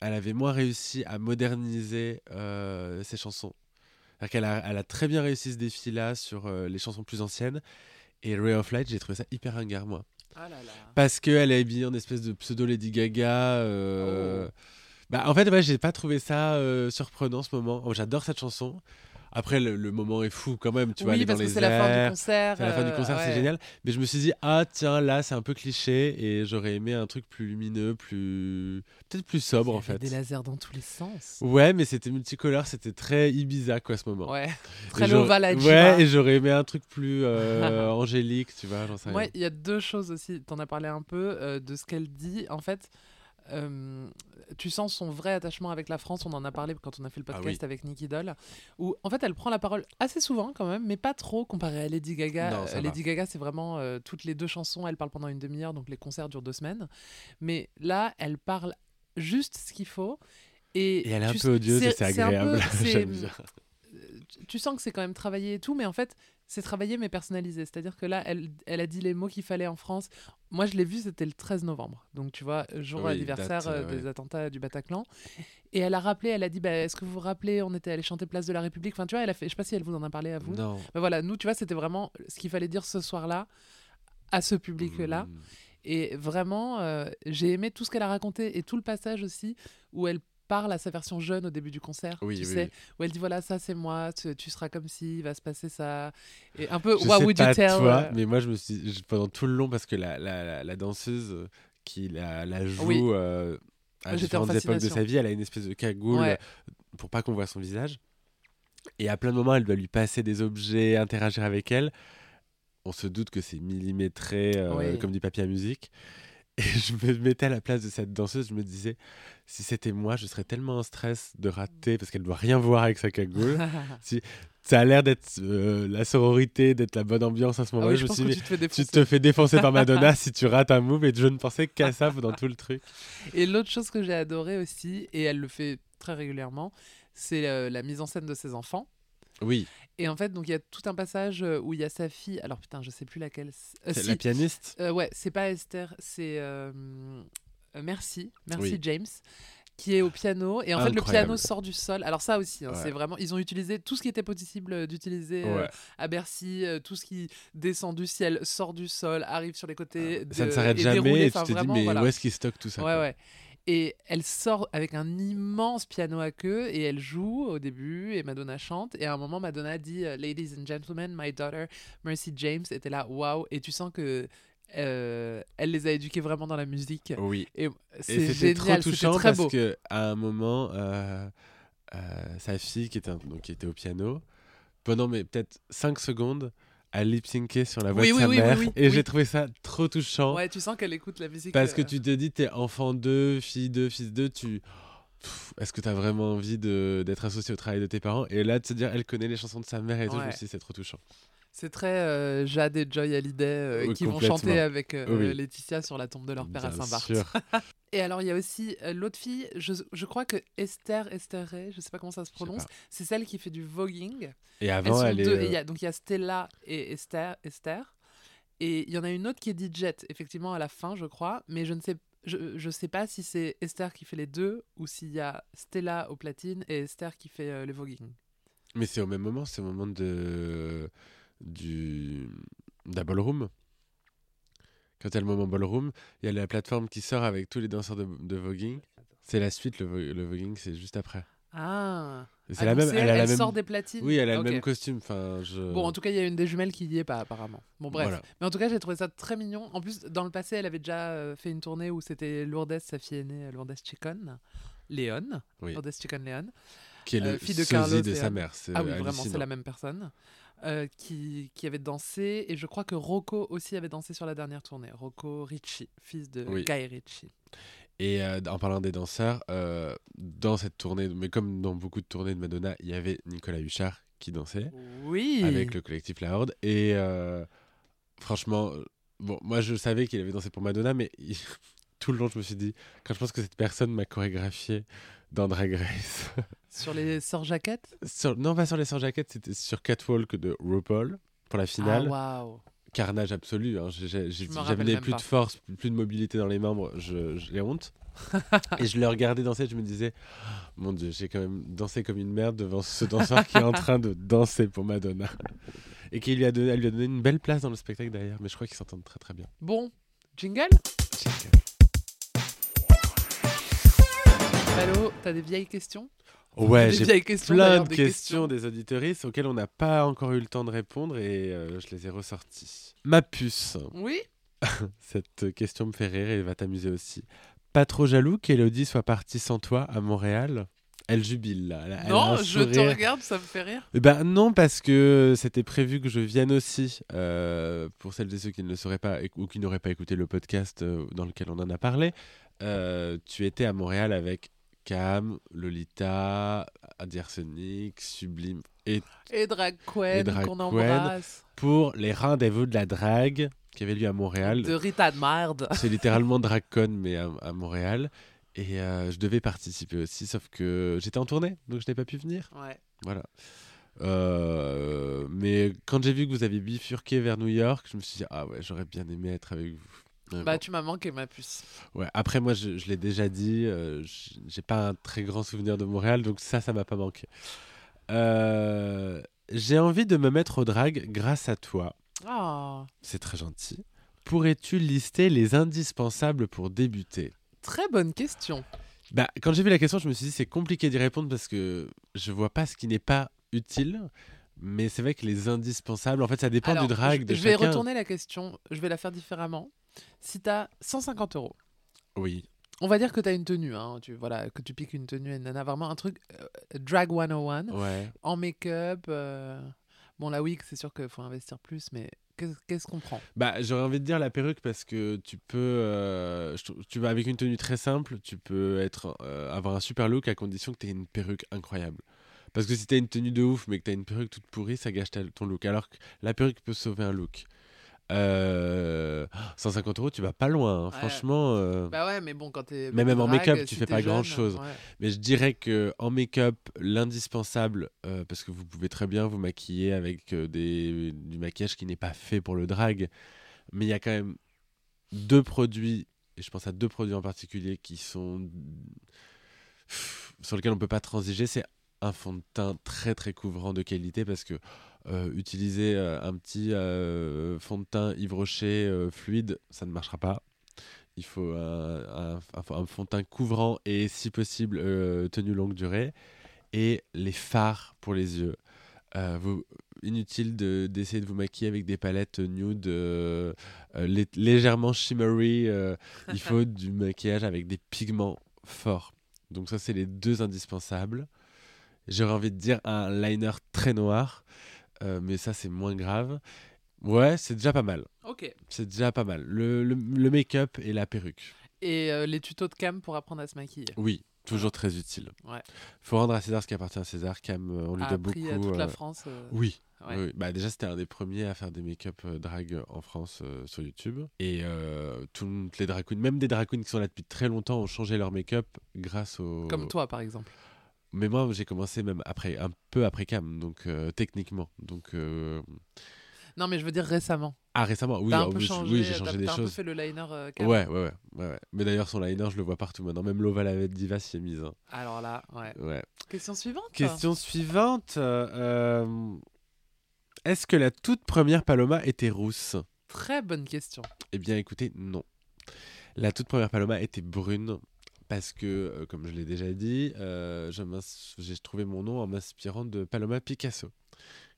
Elle avait moins réussi à moderniser euh, ses chansons. C'est-à-dire qu'elle a, elle a très bien réussi ce défi-là sur euh, les chansons plus anciennes. Et Ray of Light, j'ai trouvé ça hyper ringard, moi. Ah là là. Parce qu'elle est habillée en espèce de pseudo Lady Gaga. euh, Oh. Bah, en fait, ouais, j'ai pas trouvé ça euh, surprenant ce moment. Oh, J'adore cette chanson. Après, le, le moment est fou quand même. Tu oui, est dans parce que c'est la fin du concert. C'est la fin du euh, concert, c'est génial. Mais je me suis dit, ah tiens, là, c'est un peu cliché et j'aurais aimé un truc plus lumineux, plus. Peut-être plus sobre en fait. Des lasers dans tous les sens. Ouais, mais c'était multicolore, c'était très Ibiza quoi ce moment. Ouais. Très Lova la Ouais, et j'aurais aimé un truc plus euh, angélique, tu vois, j'en sais Moi, il y a deux choses aussi. Tu en as parlé un peu euh, de ce qu'elle dit. En fait, euh, tu sens son vrai attachement avec la France. On en a parlé quand on a fait le Ah podcast oui. avec Nicky Doll. Où, en fait, elle prend la parole assez souvent quand même, mais pas trop comparé à Lady Gaga. Non, Euh. Lady Gaga, c'est vraiment euh, toutes les deux chansons. Elle parle pendant une demi-heure, donc les concerts durent deux semaines. Mais là, elle parle juste ce qu'il faut. Et, Et elle est un peu odieuse et c'est peu- agréable. tu- tu sens que c'est quand même travaillé et tout, mais en fait, c'est travaillé mais personnalisé. C'est-à-dire que là, elle, elle a dit les mots qu'il fallait en France. Moi, je l'ai vu, c'était le 13 novembre. Donc, tu vois, jour Oui, anniversaire date, euh, des ouais. attentats du Bataclan. Et elle a rappelé, elle a dit, bah, est-ce que vous vous rappelez, on était allé chanter Place de la République? Enfin, tu vois, elle a fait, je sais pas si elle vous en a parlé à vous. Non. Mais voilà, nous, tu vois, c'était vraiment ce qu'il fallait dire ce soir-là à ce public-là. Mm. Et vraiment, euh, j'ai aimé tout ce qu'elle a raconté et tout le passage aussi où elle parle à sa version jeune au début du concert. Oui, tu oui, sais, oui. où elle dit voilà, ça c'est moi, tu, tu seras comme si, il va se passer ça. Et un peu, Je what sais would pas you tell toi, euh, mais moi je me suis je- pendant tout le long parce que la, la, la, la danseuse euh, qui la, la joue euh, à différentes époques de sa vie, elle a une espèce de cagoule Ouais. pour pas qu'on voit son visage. Et à plein de moments, elle doit lui passer des objets, interagir avec elle. On se doute que c'est millimétré euh, comme du papier à musique. Et je me mettais à la place de cette danseuse, je me disais, si c'était moi, je serais tellement en stress de rater parce qu'elle doit rien voir avec sa cagoule. Ça a l'air d'être euh, la sororité, d'être la bonne ambiance à ce Ah moment-là. oui, je je me pense suis que dit, tu te fais tu défoncer. te fais défoncer par Madonna si tu rates un move et je ne pensais qu'à ça pendant tout le truc. Et l'autre chose que j'ai adoré aussi, et elle le fait très régulièrement, c'est euh, la mise en scène de ses enfants. Oui, Et en fait, donc il y a tout un passage euh, où il y a sa fille. Alors putain, je sais plus laquelle. c'est- euh, c'est si, la pianiste? Euh, ouais, c'est pas Esther, c'est euh, Merci, Merci Oui. James, qui est au piano. Et en fait, le piano sort du sol. Alors ça aussi, hein, Ouais. c'est vraiment, ils ont utilisé tout ce qui était possible d'utiliser euh, à Bercy, euh, tout ce qui descend du ciel, sort du sol, arrive sur les côtés. ça ne s'arrête jamais déroulé. et tu te dis, mais voilà. où est-ce qu'il stocke tout ça Ouais. Et elle sort avec un immense piano à queue et elle joue au début et Madonna chante. Et à un moment, Madonna dit euh, Ladies and gentlemen, my daughter Mercy James était là, waouh. Et tu sens que euh, elle les a éduqués vraiment dans la musique. Oui. Et Et c'est trop génial, c'était touchant très parce beau. que à un moment, euh, euh, sa fille qui était, donc, qui était au piano, pendant mais peut-être 5 secondes, a lip syncé sur la voix Oui, de oui, sa oui, mère. et j'ai trouvé ça trop touchant. Ouais, tu sens qu'elle écoute la musique. Parce que euh, tu te dis, t'es enfant 2, fille 2, fils 2, tu. Est-ce que t'as vraiment envie d'être associé au travail de tes parents? Et là, de se dire, elle connaît les chansons de sa mère et tout, je me Ouais. suis dit, c'est trop touchant. C'est très euh, Jade et Joy Hallyday euh, Oui, qui vont chanter avec euh, Oui. Laetitia sur la tombe de leur père à Saint-Barth. Et alors, il y a aussi l'autre fille, je, je crois que Esther, Esther Ray, je sais pas comment ça se prononce, c'est celle qui fait du voguing. Et avant, elle est. deux, et il y a- donc il y a Stella et Esther, Esther. Et il y en a une autre qui est DJ, effectivement, à la fin, je crois. Mais je ne sais, je, je sais pas si c'est Esther qui fait les deux ou s'il y a Stella au platine et Esther qui fait le voguing. Mais c'est au même moment, c'est au moment de du de la ballroom. Quand il y a le moment ballroom, il y a la plateforme qui sort avec tous les danseurs de, de voguing. C'est la suite, le, le voguing, c'est juste après. Ah, C'est Ah, la donc même. Elle, elle, a la elle même. sort des platines Oui, elle a le même costume. Enfin, je. Bon, en tout cas, il y a une des jumelles qui y est pas, apparemment. Bon, bref. Voilà. Mais en tout cas, j'ai trouvé ça très mignon. En plus, dans le passé, elle avait déjà euh, fait une tournée où c'était Lourdes, sa fille aînée, Lourdes Chicon, Léon, Oui. Lourdes Chicon Léon. Qui est le euh, fille de Carlos de sa mère. Ah oui, vraiment, c'est la même personne. Euh, qui, qui avait dansé, et je crois que Rocco aussi avait dansé sur la dernière tournée. Rocco Ricci, fils de Oui. Guy Ricci. Et euh, en parlant des danseurs, euh, dans cette tournée, mais comme dans beaucoup de tournées de Madonna, il y avait Nicolas Huchard qui dansait Oui. avec le collectif La Horde. Et franchement, bon, moi je savais qu'il avait dansé pour Madonna, mais il- tout le long je me suis dit, quand je pense que cette personne m'a chorégraphié dans Drag Race. Sur les sœurs jaquettes Sur- non, pas sur les 100 jaquettes, c'était sur Catwalk de RuPaul pour la finale. Ah. Carnage absolu. hein. J'avais plus pas. de force, plus- de mobilité dans les membres. Je, j'ai honte. et je le regardais danser. Je me disais, Oh, mon Dieu, j'ai quand même dansé comme une merde devant ce danseur qui est en train de danser pour Madonna. Et qui lui a donné, elle lui a donné une belle place dans le spectacle derrière. Mais je crois qu'ils s'entendent très très bien. Bon, jingle T'as des vieilles questions Ouais, j'ai questions, plein de des questions des auditoristes auxquelles on n'a pas encore eu le temps de répondre et euh, je les ai ressorties. Ma puce. Oui Cette question me fait rire et va t'amuser aussi. Pas trop jaloux qu'Elodie soit partie sans toi à Montréal? Elle jubile là. Elle Non, je te regarde, ça me fait rire. Eh ben non, parce que c'était prévu que je vienne aussi. euh, pour celles et ceux qui ne le sauraient pas ou qui n'auraient pas écouté le podcast euh, dans lequel on en a parlé, euh, tu étais à Montréal avec Cam, Lolita, Adi Arsenic, Sublime et Et Drag Queen Drag qu'on embrasse. pour les rendez-vous de la drague qui avait lieu à Montréal. De Rita de merde. C'est littéralement DragCon, mais à, à Montréal. Et euh, je devais participer aussi, sauf que j'étais en tournée, donc je n'ai pas pu venir. Ouais. Voilà. Euh, mais quand j'ai vu que vous aviez bifurqué vers New York, je me suis dit, ah ouais, j'aurais bien aimé être avec vous. Mais Bah, bon. tu m'as manqué, ma puce. ouais. Après, moi, je, je l'ai déjà dit, euh, j'ai pas un très grand souvenir de Montréal, donc ça, ça m'a pas manqué. Euh, j'ai envie de me mettre au drag grâce à toi. Ah, C'est très gentil. Pourrais-tu lister les indispensables pour débuter? Très bonne question. bah, Quand j'ai vu la question, je me suis dit c'est compliqué d'y répondre parce que je vois pas ce qui n'est pas utile. Mais c'est vrai que les indispensables, en fait, ça dépend Alors, du drag je, de je vais chacun. retourner la question, je vais la faire différemment. Si t'as 150 euros, Oui, on va dire que t'as une tenue, hein, tu, voilà, que tu piques une tenue et nana, vraiment un truc euh, drag 101, ouais. en make-up. euh, Bon, la wig, c'est sûr qu'il faut investir plus, mais qu'est-ce qu'on prend? Bah, j'aurais envie de dire la perruque parce que tu peux, euh, tu vas avec une tenue très simple, tu peux être, euh, avoir un super look à condition que tu aies une perruque incroyable. Parce que si tu as une tenue de ouf mais que tu as une perruque toute pourrie, ça gâche ton look. Alors que la perruque peut sauver un look. Euh, 150 euros, tu vas pas loin, hein. Ouais. franchement. euh, Bah ouais, mais bon, quand t'es. Mais même en make-up, tu si fais pas jeune, grand-chose. ouais. Mais je dirais que en make-up, l'indispensable, euh, parce que vous pouvez très bien vous maquiller avec euh, des, du maquillage qui n'est pas fait pour le drag, mais il y a quand même deux produits, et je pense à deux produits en particulier qui sont pff, sur lesquels on peut pas transiger. C'est un fond de teint très très couvrant de qualité parce que euh, utiliser euh, un petit euh, fond de teint Yves Rocher euh, fluide, ça ne marchera pas. Il faut un, fond de teint couvrant et si possible euh, tenue longue durée. Et les fards pour les yeux. Euh, inutile de- d'essayer de, vous maquiller avec des palettes nude euh, euh, lé- légèrement shimmery. euh, il faut du maquillage avec des pigments forts. Donc ça, c'est les deux indispensables. J'aurais envie de dire un liner très noir, euh, mais ça, c'est moins grave. Ouais, c'est déjà pas mal. Ok. C'est déjà pas mal. Le, le- le make-up et la perruque. Et euh, les tutos de cam pour apprendre à se maquiller. Oui, Toujours très utile. Ouais. Faut rendre à César ce qui appartient à César. Cam, euh, on lui a doit beaucoup. à toute la France. Oui. ouais. oui, oui. Bah, déjà, c'était un des premiers à faire des make-up drag en France euh, sur YouTube. Et euh, toutes les drag queens, même des drag queens qui sont là depuis très longtemps, ont changé leur make-up grâce au. Comme toi, par exemple. Mais moi, j'ai commencé même après, un peu après Cam, donc euh, techniquement. Donc, euh, Non, mais je veux dire récemment. ah récemment, oui, T'as un peu oui, changé. oui, j'ai changé des t'as un peu choses. fait le liner. euh, Cam. Ouais, ouais, ouais, ouais, ouais. Mais d'ailleurs, son liner, je le vois partout maintenant. Même Lova la Diva s'y est mise. hein. Alors là, ouais. Ouais. Question suivante. Question suivante. euh, Est-ce que la toute première Paloma était rousse? Très bonne question. Eh bien, écoutez, non. La toute première Paloma était brune. Parce que, euh, comme je l'ai déjà dit, euh, j'ai trouvé mon nom en m'inspirant de Paloma Picasso,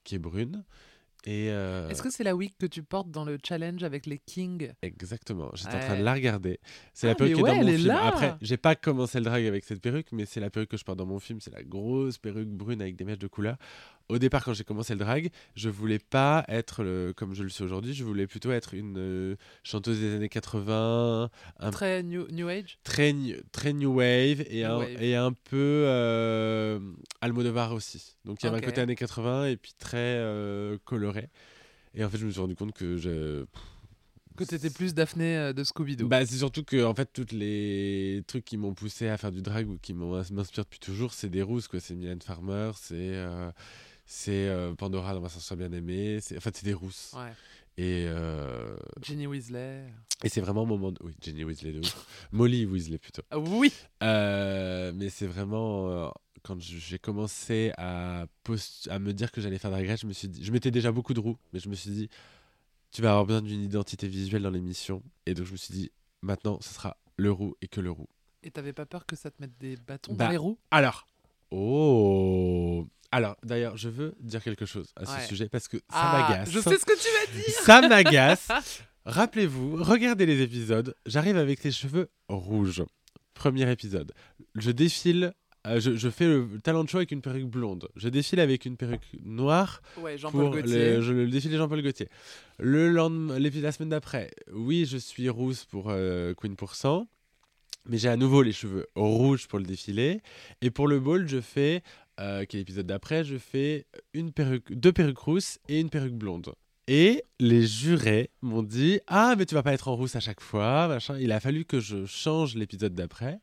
qui est brune. Et euh, Est-ce que c'est la wig que tu portes dans le challenge avec les Kings Exactement, j'étais en train de la regarder. C'est Ah, la perruque mais qui est dans mon est film. là. Après, j'ai pas commencé le drag avec cette perruque, mais c'est la perruque que je porte dans mon film. C'est la grosse perruque brune avec des mèches de couleur. Au départ, quand j'ai commencé le drag, je voulais pas être le- comme je le suis aujourd'hui. Je voulais plutôt être une euh, chanteuse des années 80, un Très new, new Age très, new- très new wave et, New un, wave. et un peu euh, Almodovar aussi. Donc il y avait Ok. un côté années 80 et puis très euh, coloré. Et en fait, je me suis rendu compte que je. Que t'étais plus Daphné euh, de Scooby-Doo. Bah, c'est surtout que en fait, tous les trucs qui m'ont poussé à faire du drag ou qui m'inspirent depuis toujours, c'est des rousses quoi. C'est Mylène Farmer, c'est c'est euh, Pandora dans Ma sensation bien aimée. En fait c'est des rousses. Ouais. Et euh, Ginny Weasley. et c'est vraiment un moment de... oui Jenny Weasley de ouf. Molly Weasley plutôt. Ah oui Euh, mais c'est vraiment euh, quand j'ai commencé à, post- à me dire que j'allais faire drag race, je me suis dit, je mettais déjà beaucoup de roues, mais je me suis dit, tu vas avoir besoin d'une identité visuelle dans l'émission, et donc je me suis dit, maintenant, ce sera le roux et que le roux. Et t'avais pas peur que ça te mette des bâtons Bah, dans les roues? Alors, oh, alors d'ailleurs, je veux dire quelque chose à ce Ouais. sujet parce que ça Ah, m'agace. Je sais ce que tu vas dire Ça m'agace. Rappelez-vous, regardez les épisodes. J'arrive avec les cheveux rouges. Premier épisode. Je défile. euh, je, je fais le talent show avec une perruque blonde. Je défile avec une perruque noire Ouais, Jean-Paul pour Gaultier. le, je, le défilé Jean-Paul Gaultier. Le lendemain, la semaine d'après, oui, je suis rousse pour euh, Queen Pourcent, mais j'ai à nouveau les cheveux rouges pour le défilé. Et pour le ball, je fais, euh, qui est l'épisode d'après, je fais une perruque, deux perruques rousses et une perruque blonde. Et les jurés m'ont dit Ah, mais tu vas pas être en rousse à chaque fois, machin. Il a fallu que je change l'épisode d'après.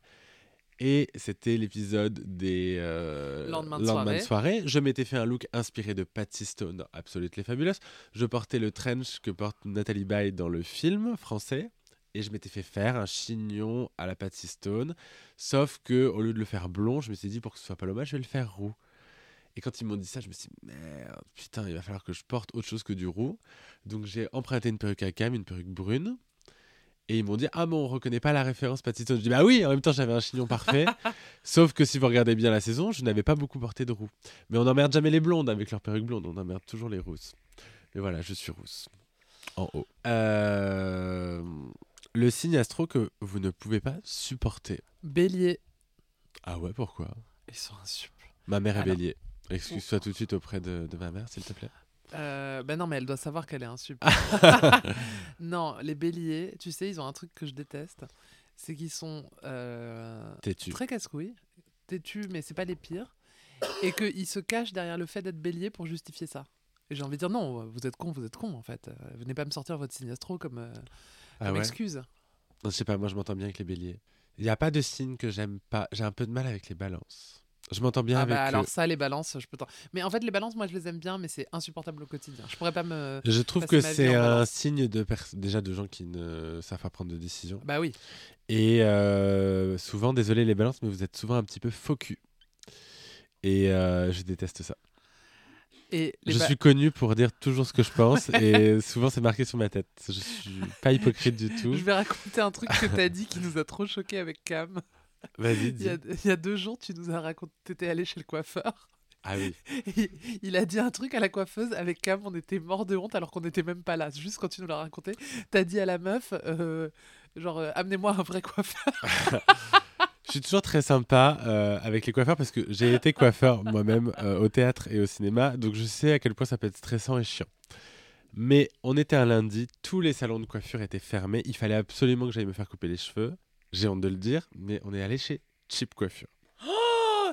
Et c'était l'épisode des euh, Lendemain de soirée. Je m'étais fait un look inspiré de Patsy Stone dans Absolutely Fabulous. Je portais le trench que porte Nathalie Baye dans le film français. Et je m'étais fait faire un chignon à la Patsy Stone. Sauf que au lieu de le faire blond, je me suis dit pour que ce soit pas l'hommage, je vais le faire roux. Et quand ils m'ont dit ça, je me suis dit merde, putain, il va falloir que je porte autre chose que du roux. Donc j'ai emprunté une perruque à cam, une perruque brune. Et ils m'ont dit ah mais on reconnaît pas la référence Patsy Stone. Je dis bah oui, en même temps j'avais un chignon parfait. Sauf que si vous regardez bien la saison, je n'avais pas beaucoup porté de roux. Mais on n'emmerde jamais les blondes avec leur perruque blonde, on emmerde toujours les rousses. Mais voilà, je suis rousse. En haut. Euh, Le signe astro que vous ne pouvez pas supporter. Bélier. Ah ouais, pourquoi? Ils sont insupportables. Ma mère est Alors. bélier. Excuse-toi tout de suite auprès de, de ma mère, s'il te plaît. Euh, ben non, mais elle doit savoir qu'elle est insupportable. non, les béliers, tu sais, ils ont un truc que je déteste. C'est qu'ils sont euh, très casse-couilles, têtus, mais c'est pas les pires. Et qu'ils se cachent derrière le fait d'être bélier pour justifier ça. Et j'ai envie de dire non, vous êtes con, vous êtes con en fait. Euh, Venez pas me sortir votre signe astro comme, euh, Ah comme ouais excuse. Je sais pas, moi je m'entends bien avec les béliers. Il n'y a pas de signe que j'aime pas. J'ai un peu de mal avec les balances. Je m'entends bien Ah avec bah alors ça, les balances, je peux. Mais en fait, les balances, moi je les aime bien, mais c'est insupportable au quotidien. Je pourrais pas me. Je trouve que c'est un signe de pers- déjà de gens qui ne savent pas prendre de décision. Bah oui. Et euh, souvent, désolé les balances, mais vous êtes souvent un petit peu cul. Et euh, je déteste ça. Et je suis connu pour dire toujours ce que je pense et souvent c'est marqué sur ma tête. Je suis pas hypocrite du tout. Je vais raconter un truc que t'as dit qui nous a trop choqué avec Cam. Vas-y, Il dis. y, a, il y a deux jours, tu nous as raconté, t'étais allé chez le coiffeur. Ah oui. Et il a dit un truc à la coiffeuse avec Cam, on était mort de honte alors qu'on n'était même pas là. Juste quand tu nous l'as raconté, t'as dit à la meuf, euh, genre, euh, amenez-moi un vrai coiffeur. Suis toujours très sympa euh, avec les coiffeurs parce que j'ai été coiffeur moi-même euh, au théâtre et au cinéma, donc je sais à quel point ça peut être stressant et chiant. Mais on était un lundi, tous les salons de coiffure étaient fermés, il fallait absolument que j'aille me faire couper les cheveux. J'ai honte de le dire, mais on est allé chez Cheap Coiffure.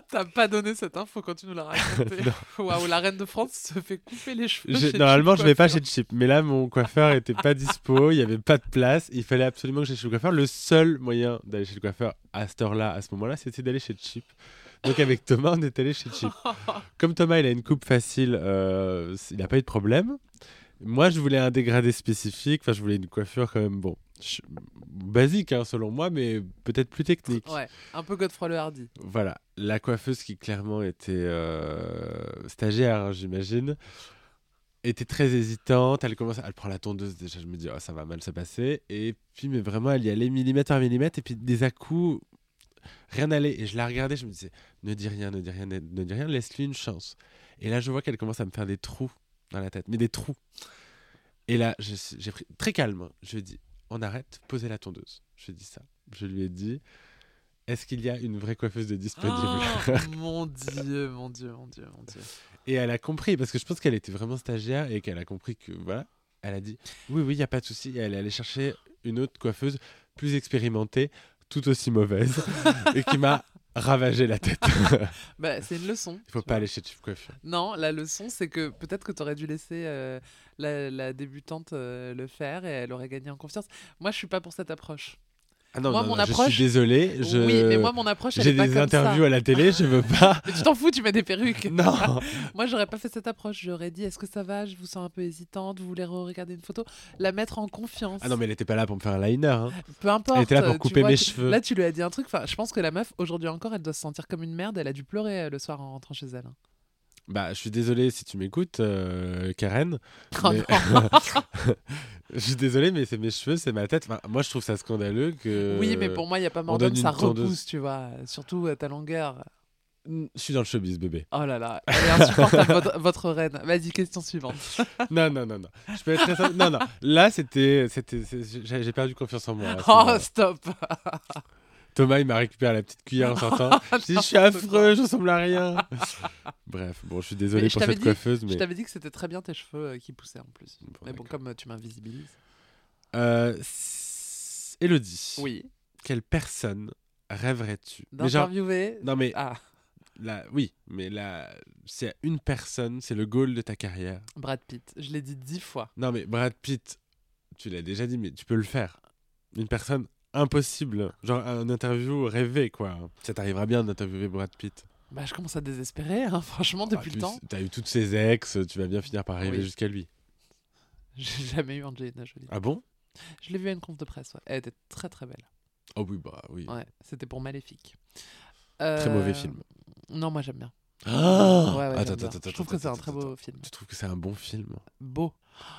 T'as pas donné cette info quand tu nous l'as raconté. Waouh, la reine de France se fait couper les cheveux. Chez normalement, je vais pas chez Chip, mais là, mon coiffeur était pas dispo, il y avait pas de place, il fallait absolument que j'aille chez le coiffeur. Le seul moyen d'aller chez le coiffeur à cette heure-là, à ce moment-là, c'était d'aller chez Chip. Donc avec Thomas, on est allé chez Chip. Comme Thomas, il a une coupe facile, euh, il n'a pas eu de problème. Moi, je voulais un dégradé spécifique, enfin, je voulais une coiffure quand même, bon, basique, hein, selon moi, mais peut-être plus technique. Ouais, un peu Godefroy le Hardy. Voilà, la coiffeuse qui clairement était euh, stagiaire, hein, j'imagine, était très hésitante. Elle commence, elle prend la tondeuse déjà. Je me dis, oh, ça va mal se passer. Et puis, mais vraiment, elle y allait millimètre par millimètre. Et puis, des à-coups, rien n'allait. Et je la regardais, je me disais, ne dis rien, ne dis rien, ne, ne dis rien, laisse-lui une chance. Et là, je vois qu'elle commence à me faire des trous dans la tête, mais des trous. Et là, j'ai pris très calme. hein. Je dit, on arrête, posez la tondeuse. Je lui ai dit ça. Je lui ai dit, est-ce qu'il y a une vraie coiffeuse de disponible Oh, mon dieu, mon dieu, mon dieu, mon dieu. Et elle a compris, parce que je pense qu'elle était vraiment stagiaire et qu'elle a compris que, voilà, elle a dit, oui, oui, il n'y a pas de souci. Et elle est allée chercher une autre coiffeuse plus expérimentée, tout aussi mauvaise, et qui m'a ravagé la tête. Bah, c'est une leçon. Il faut pas vois. aller chez Chief Coiffure. Non, la leçon, c'est que peut-être que tu aurais dû laisser euh, la, la débutante euh, le faire et elle aurait gagné en confiance. Moi, je suis pas pour cette approche. Ah non, Moi, non, mon non, je approche- suis désolé. Je... Oui, mais moi, mon approche, elle J'ai pas des interviews ça. à la télé, je veux pas. Mais tu t'en fous, tu mets des perruques. non. Moi, j'aurais pas fait cette approche. J'aurais dit, est-ce que ça va? Je vous sens un peu hésitante. Vous voulez regarder une photo? La mettre en confiance. Ah non, mais elle était pas là pour me faire un liner. hein. Peu importe. Elle était là pour couper vois, mes cheveux. Là, tu lui as dit un truc. Enfin, je pense que la meuf, aujourd'hui encore, elle doit se sentir comme une merde. Elle a dû pleurer euh, le soir en rentrant chez elle. Bah, je suis désolé si tu m'écoutes, euh, Karen. Oh mais- je suis désolé, mais c'est mes cheveux, c'est ma tête. Enfin, moi, je trouve ça scandaleux que. Oui, mais pour moi, il n'y a pas mort d'homme, ça tondeuse. repousse, tu vois. Surtout à ta longueur. Je suis dans le showbiz, bébé. Oh là là, elle est insupportable, votre, votre reine. Vas-y, question suivante. Non, non, non, non. Je peux être très simple. Non, non. Là, c'était. J'ai perdu confiance en moi. Oh, stop Thomas, il m'a récupéré la petite cuillère en sortant. Je je suis affreux, je ressemble à rien. Bref, bon, je suis désolé Mais je pour cette dit- coiffeuse, Je mais. t'avais dit que c'était très bien tes cheveux euh, qui poussaient en plus. Bon, Mais bon, comme euh, tu m'invisibilises. Euh, Élodie, Oui. quelle personne rêverais-tu? Genre- D'interviewer. Non, mais Ah, là, oui, mais là, c'est une personne, c'est le goal de ta carrière. Brad Pitt. Je l'ai dit dix fois. Non, mais Brad Pitt, tu l'as déjà dit, mais tu peux le faire. Une personne impossible, genre un interview rêvé, quoi. Ça t'arrivera bien d'interviewer Brad Pitt. Bah, je commence à désespérer, hein, franchement, depuis Ah, le temps. T'as eu toutes ses ex, tu vas bien finir par arriver Oui. jusqu'à lui. J'ai jamais eu Angelina Jolie. Ah bon? Je l'ai vue à une conf de presse, ouais. Elle était très très belle. Oh oui, bah oui. Ouais, c'était pour Maléfique. Très Euh, mauvais film. Non, moi j'aime bien. Ah Ouais, ouais, attends, attends, attends, Je trouve que c'est un très beau film. Tu trouves que c'est un bon film? Beau.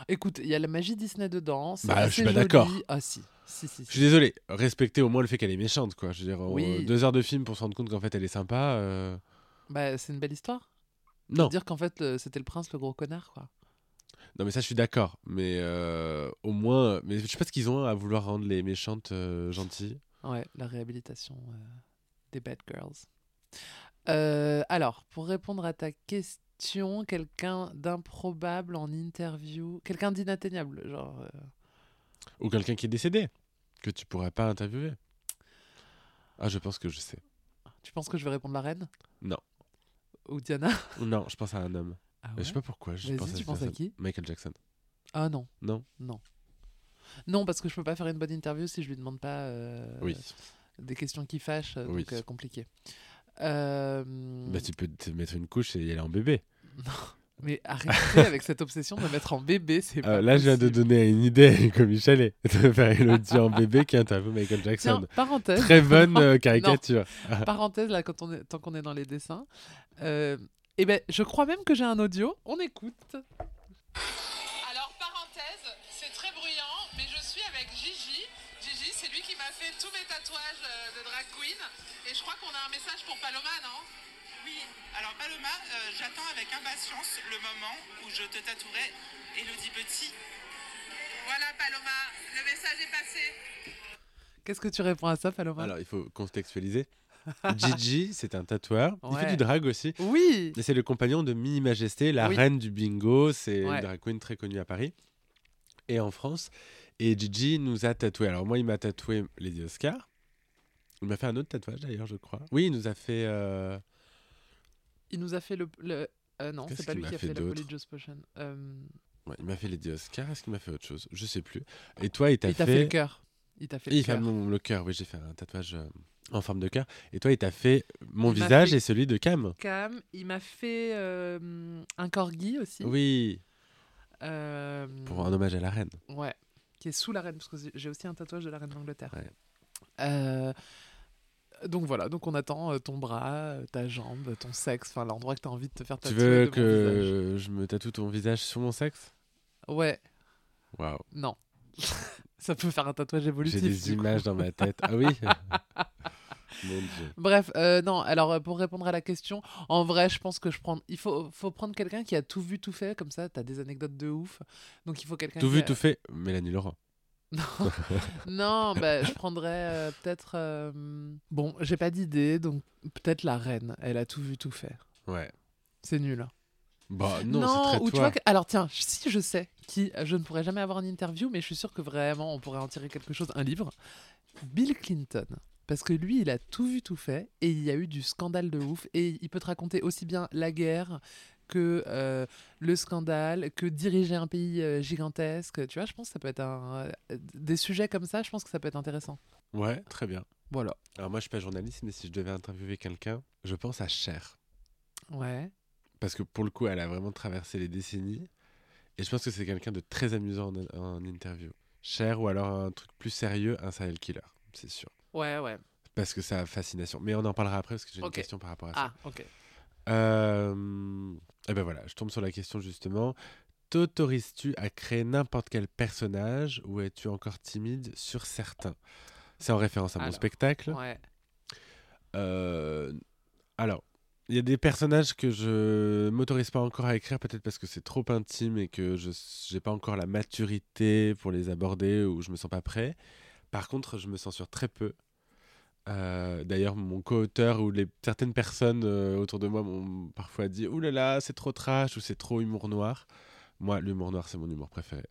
Écoute, il y a la magie Disney dedans. Bah, je suis pas d'accord. Ah si, si, si. Je suis désolé, respectez au moins le fait qu'elle est méchante, quoi. Je veux dire, Oui. deux heures de film pour se rendre compte qu'en fait elle est sympa. euh, Bah, c'est une belle histoire. Non, Dire qu'en fait, le- c'était le prince, le gros connard, quoi. non, mais ça je suis d'accord. Mais euh, au moins, mais je sais pas ce qu'ils ont à vouloir rendre les méchantes euh, gentilles. Ouais, la réhabilitation euh, des Bad Girls. Euh, alors, pour répondre à ta question, quelqu'un d'improbable en interview, quelqu'un d'inatteignable, genre. euh, Ou quelqu'un qui est décédé que tu pourrais pas interviewer. Ah, je pense que je sais. Tu penses que je vais répondre la reine? Non. Ou Diana? Non, je pense à un homme. Ah Mais ouais Je sais pas pourquoi. Je pense à tu penses à qui? Michael Jackson. Ah non, Non non. Non, parce que je peux pas faire une bonne interview si je lui demande pas euh, Oui. des questions qui fâchent, euh, Oui. donc euh, compliqué. Euh, Bah, tu peux te mettre une couche et y aller en bébé. Mais arrêtez avec cette obsession de mettre en bébé, c'est Euh, pas là, je viens de donner une idée, comme Michel, de faire Elodie en bébé qui interviewe Michael Jackson. Tiens, parenthèse. Très bonne euh, caricature. parenthèse là quand on est tant qu'on est dans les dessins euh, et ben je crois même que j'ai un audio on écoute Alors, parenthèse, c'est très bruyant, mais je suis avec Gigi. Gigi, c'est lui qui m'a fait tous mes tatouages euh, de drag queen. Et je crois qu'on a un message pour Paloma, non? Oui, alors Paloma, euh, j'attends avec impatience le moment où je te tatouerai Elodie Petit. Voilà, Paloma, le message est passé. qu'est-ce que tu réponds à ça Paloma? Alors, il faut contextualiser. Gigi, c'est un tatoueur. Il fait du drag aussi. oui Et c'est le compagnon de Mini Majesté, la Oui. reine du bingo. C'est Ouais. une drag queen très connue à Paris et en France. Et Gigi nous a tatoué. Alors, moi, il m'a tatoué Lady Oscar. Il m'a fait un autre tatouage d'ailleurs, je crois. Oui, il nous a fait. euh, Il nous a fait le. le- euh, non, c'est pas lui qui a fait fait la Polyjuice Potion. Euh, Ouais, il m'a fait les Oscars. Est-ce qu'il m'a fait autre chose? Je sais plus. Et toi, il t'a il t'a fait. fait le cœur. Il t'a fait le cœur. le cœur. Oui, j'ai fait un tatouage euh, en forme de cœur. Et toi, il t'a fait mon Il visage fait- et celui de Cam. Cam, il m'a fait euh, un corgi aussi. Oui, Euh, pour un hommage à la reine. Ouais, qui est sous la reine, parce que j'ai aussi un tatouage de la reine d'Angleterre. Ouais. Euh, donc voilà, donc on attend euh, ton bras, euh, ta jambe, ton sexe, enfin l'endroit que tu as envie de te faire Tu tatouer. veux mon visage. que je me tatoue ton visage sur mon sexe? Ouais, Waouh. non. Ça peut faire un tatouage J'ai évolutif. des du coup. images dans ma tête. Ah oui Mon Dieu. Bref, euh, non, alors pour répondre à la question, en vrai, je pense que je prends. Il faut, faut prendre quelqu'un qui a tout vu, tout fait, comme ça, t'as des anecdotes de ouf. Donc il faut quelqu'un Tout qui vu, a- tout fait. Mélanie Laurent. Non, non bah, je prendrais euh, peut-être. euh, Bon, j'ai pas d'idée, donc peut-être la reine. Elle a tout vu, tout fait. Ouais. C'est nul. Bah non, c'est très ou tu toi. vois que- Alors tiens, si je sais qui, je ne pourrais jamais avoir une interview, mais je suis sûr que vraiment on pourrait en tirer quelque chose, un livre. Bill Clinton. Parce que lui, il a tout vu, tout fait, et il y a eu du scandale de ouf, et il peut te raconter aussi bien la guerre que euh, le scandale, que diriger un pays euh, gigantesque. Tu vois, je pense que ça peut être un... euh, Des sujets comme ça, je pense que ça peut être intéressant. Ouais, très bien. Voilà. Alors moi, je suis pas journaliste, mais si je devais interviewer quelqu'un, je pense à Cher. Ouais. Parce que pour le coup, elle a vraiment traversé les décennies. Et je pense que c'est quelqu'un de très amusant en, en interview. Cher ou alors un truc plus sérieux, un serial killer, c'est sûr. Ouais, ouais. Parce que ça a fascination. Mais on en parlera après parce que j'ai une question par rapport à ça. Ah, ok. Euh, Et ben voilà, je tombe sur la question justement. T'autorises-tu à créer n'importe quel personnage ou es-tu encore timide sur certains? C'est en référence à mon Alors, spectacle. Ouais. Euh, alors, il y a des personnages que je m'autorise pas encore à écrire, peut-être parce que c'est trop intime et que je n'ai pas encore la maturité pour les aborder ou je me sens pas prêt. Par contre, je me censure très peu. Euh, D'ailleurs, mon co-auteur ou certaines personnes euh, autour de moi m'ont parfois dit Ouh là là, c'est trop trash ou c'est trop humour noir. Moi, l'humour noir, c'est mon humour préféré.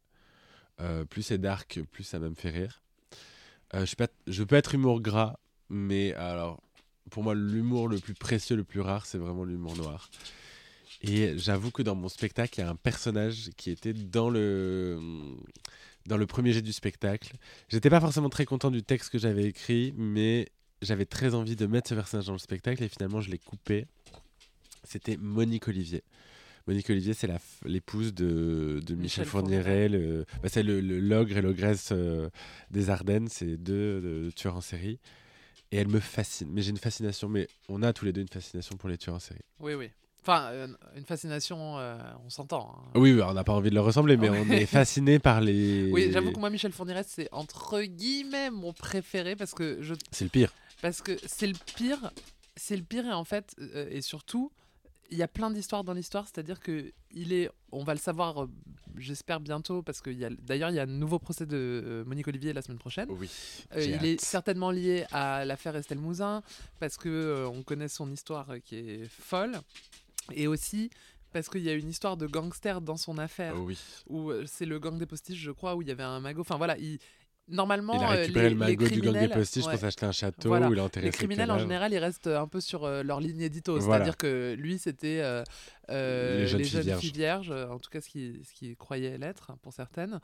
Euh, plus c'est dark, plus ça me fait rire. Je, suis pas, je peux être humour gras, mais alors, pour moi, l'humour le plus précieux, le plus rare, c'est vraiment l'humour noir. Et j'avoue que dans mon spectacle, il y a un personnage qui était dans le, dans le premier jet du spectacle. J'étais pas forcément très content du texte que j'avais écrit, mais j'avais très envie de mettre ce personnage dans le spectacle et finalement, je l'ai coupé. C'était Monique Olivier. Monique Olivier, c'est l'épouse de, de Michel, Michel Fourniret. le- bah, c'est le, le- l'ogre et l'ogresse euh, des Ardennes. C'est deux euh, tueurs en série. Et elle me fascine. Mais j'ai une fascination. Mais on a tous les deux une fascination pour les tueurs en série. Oui, oui. Enfin, euh, une fascination, euh, on s'entend. hein. Oui, on n'a pas envie de leur ressembler, mais on Ouais. est fasciné par les. Oui, j'avoue que moi, Michel Fourniret, c'est entre guillemets mon préféré parce que je C'est le pire. Parce que c'est le pire, c'est le pire et en fait euh, et surtout il y a plein d'histoires dans l'histoire, c'est-à-dire que il est, on va le savoir, euh, j'espère bientôt parce que d'ailleurs il y a un nouveau procès de euh, Monique Olivier la semaine prochaine. Oui. Euh, il est certainement lié à l'affaire Estelle Mouzin parce que on connaît son histoire qui est folle et aussi parce qu'il y a une histoire de gangster dans son affaire oui. où c'est le gang des postiches, je crois, où il y avait un magot. Enfin voilà, il... normalement Il a euh, récuré les, le magot du gang des criminels- postiches ouais. pour s'acheter un château Voilà. où il a Les criminels en général, ils restent euh, un peu sur euh, leur ligne édito, Voilà. c'est-à-dire que lui c'était euh, Les jeunes filles vierges. vierges, euh, en tout cas ce qu'il ce qu'il croyait l'être pour certaines.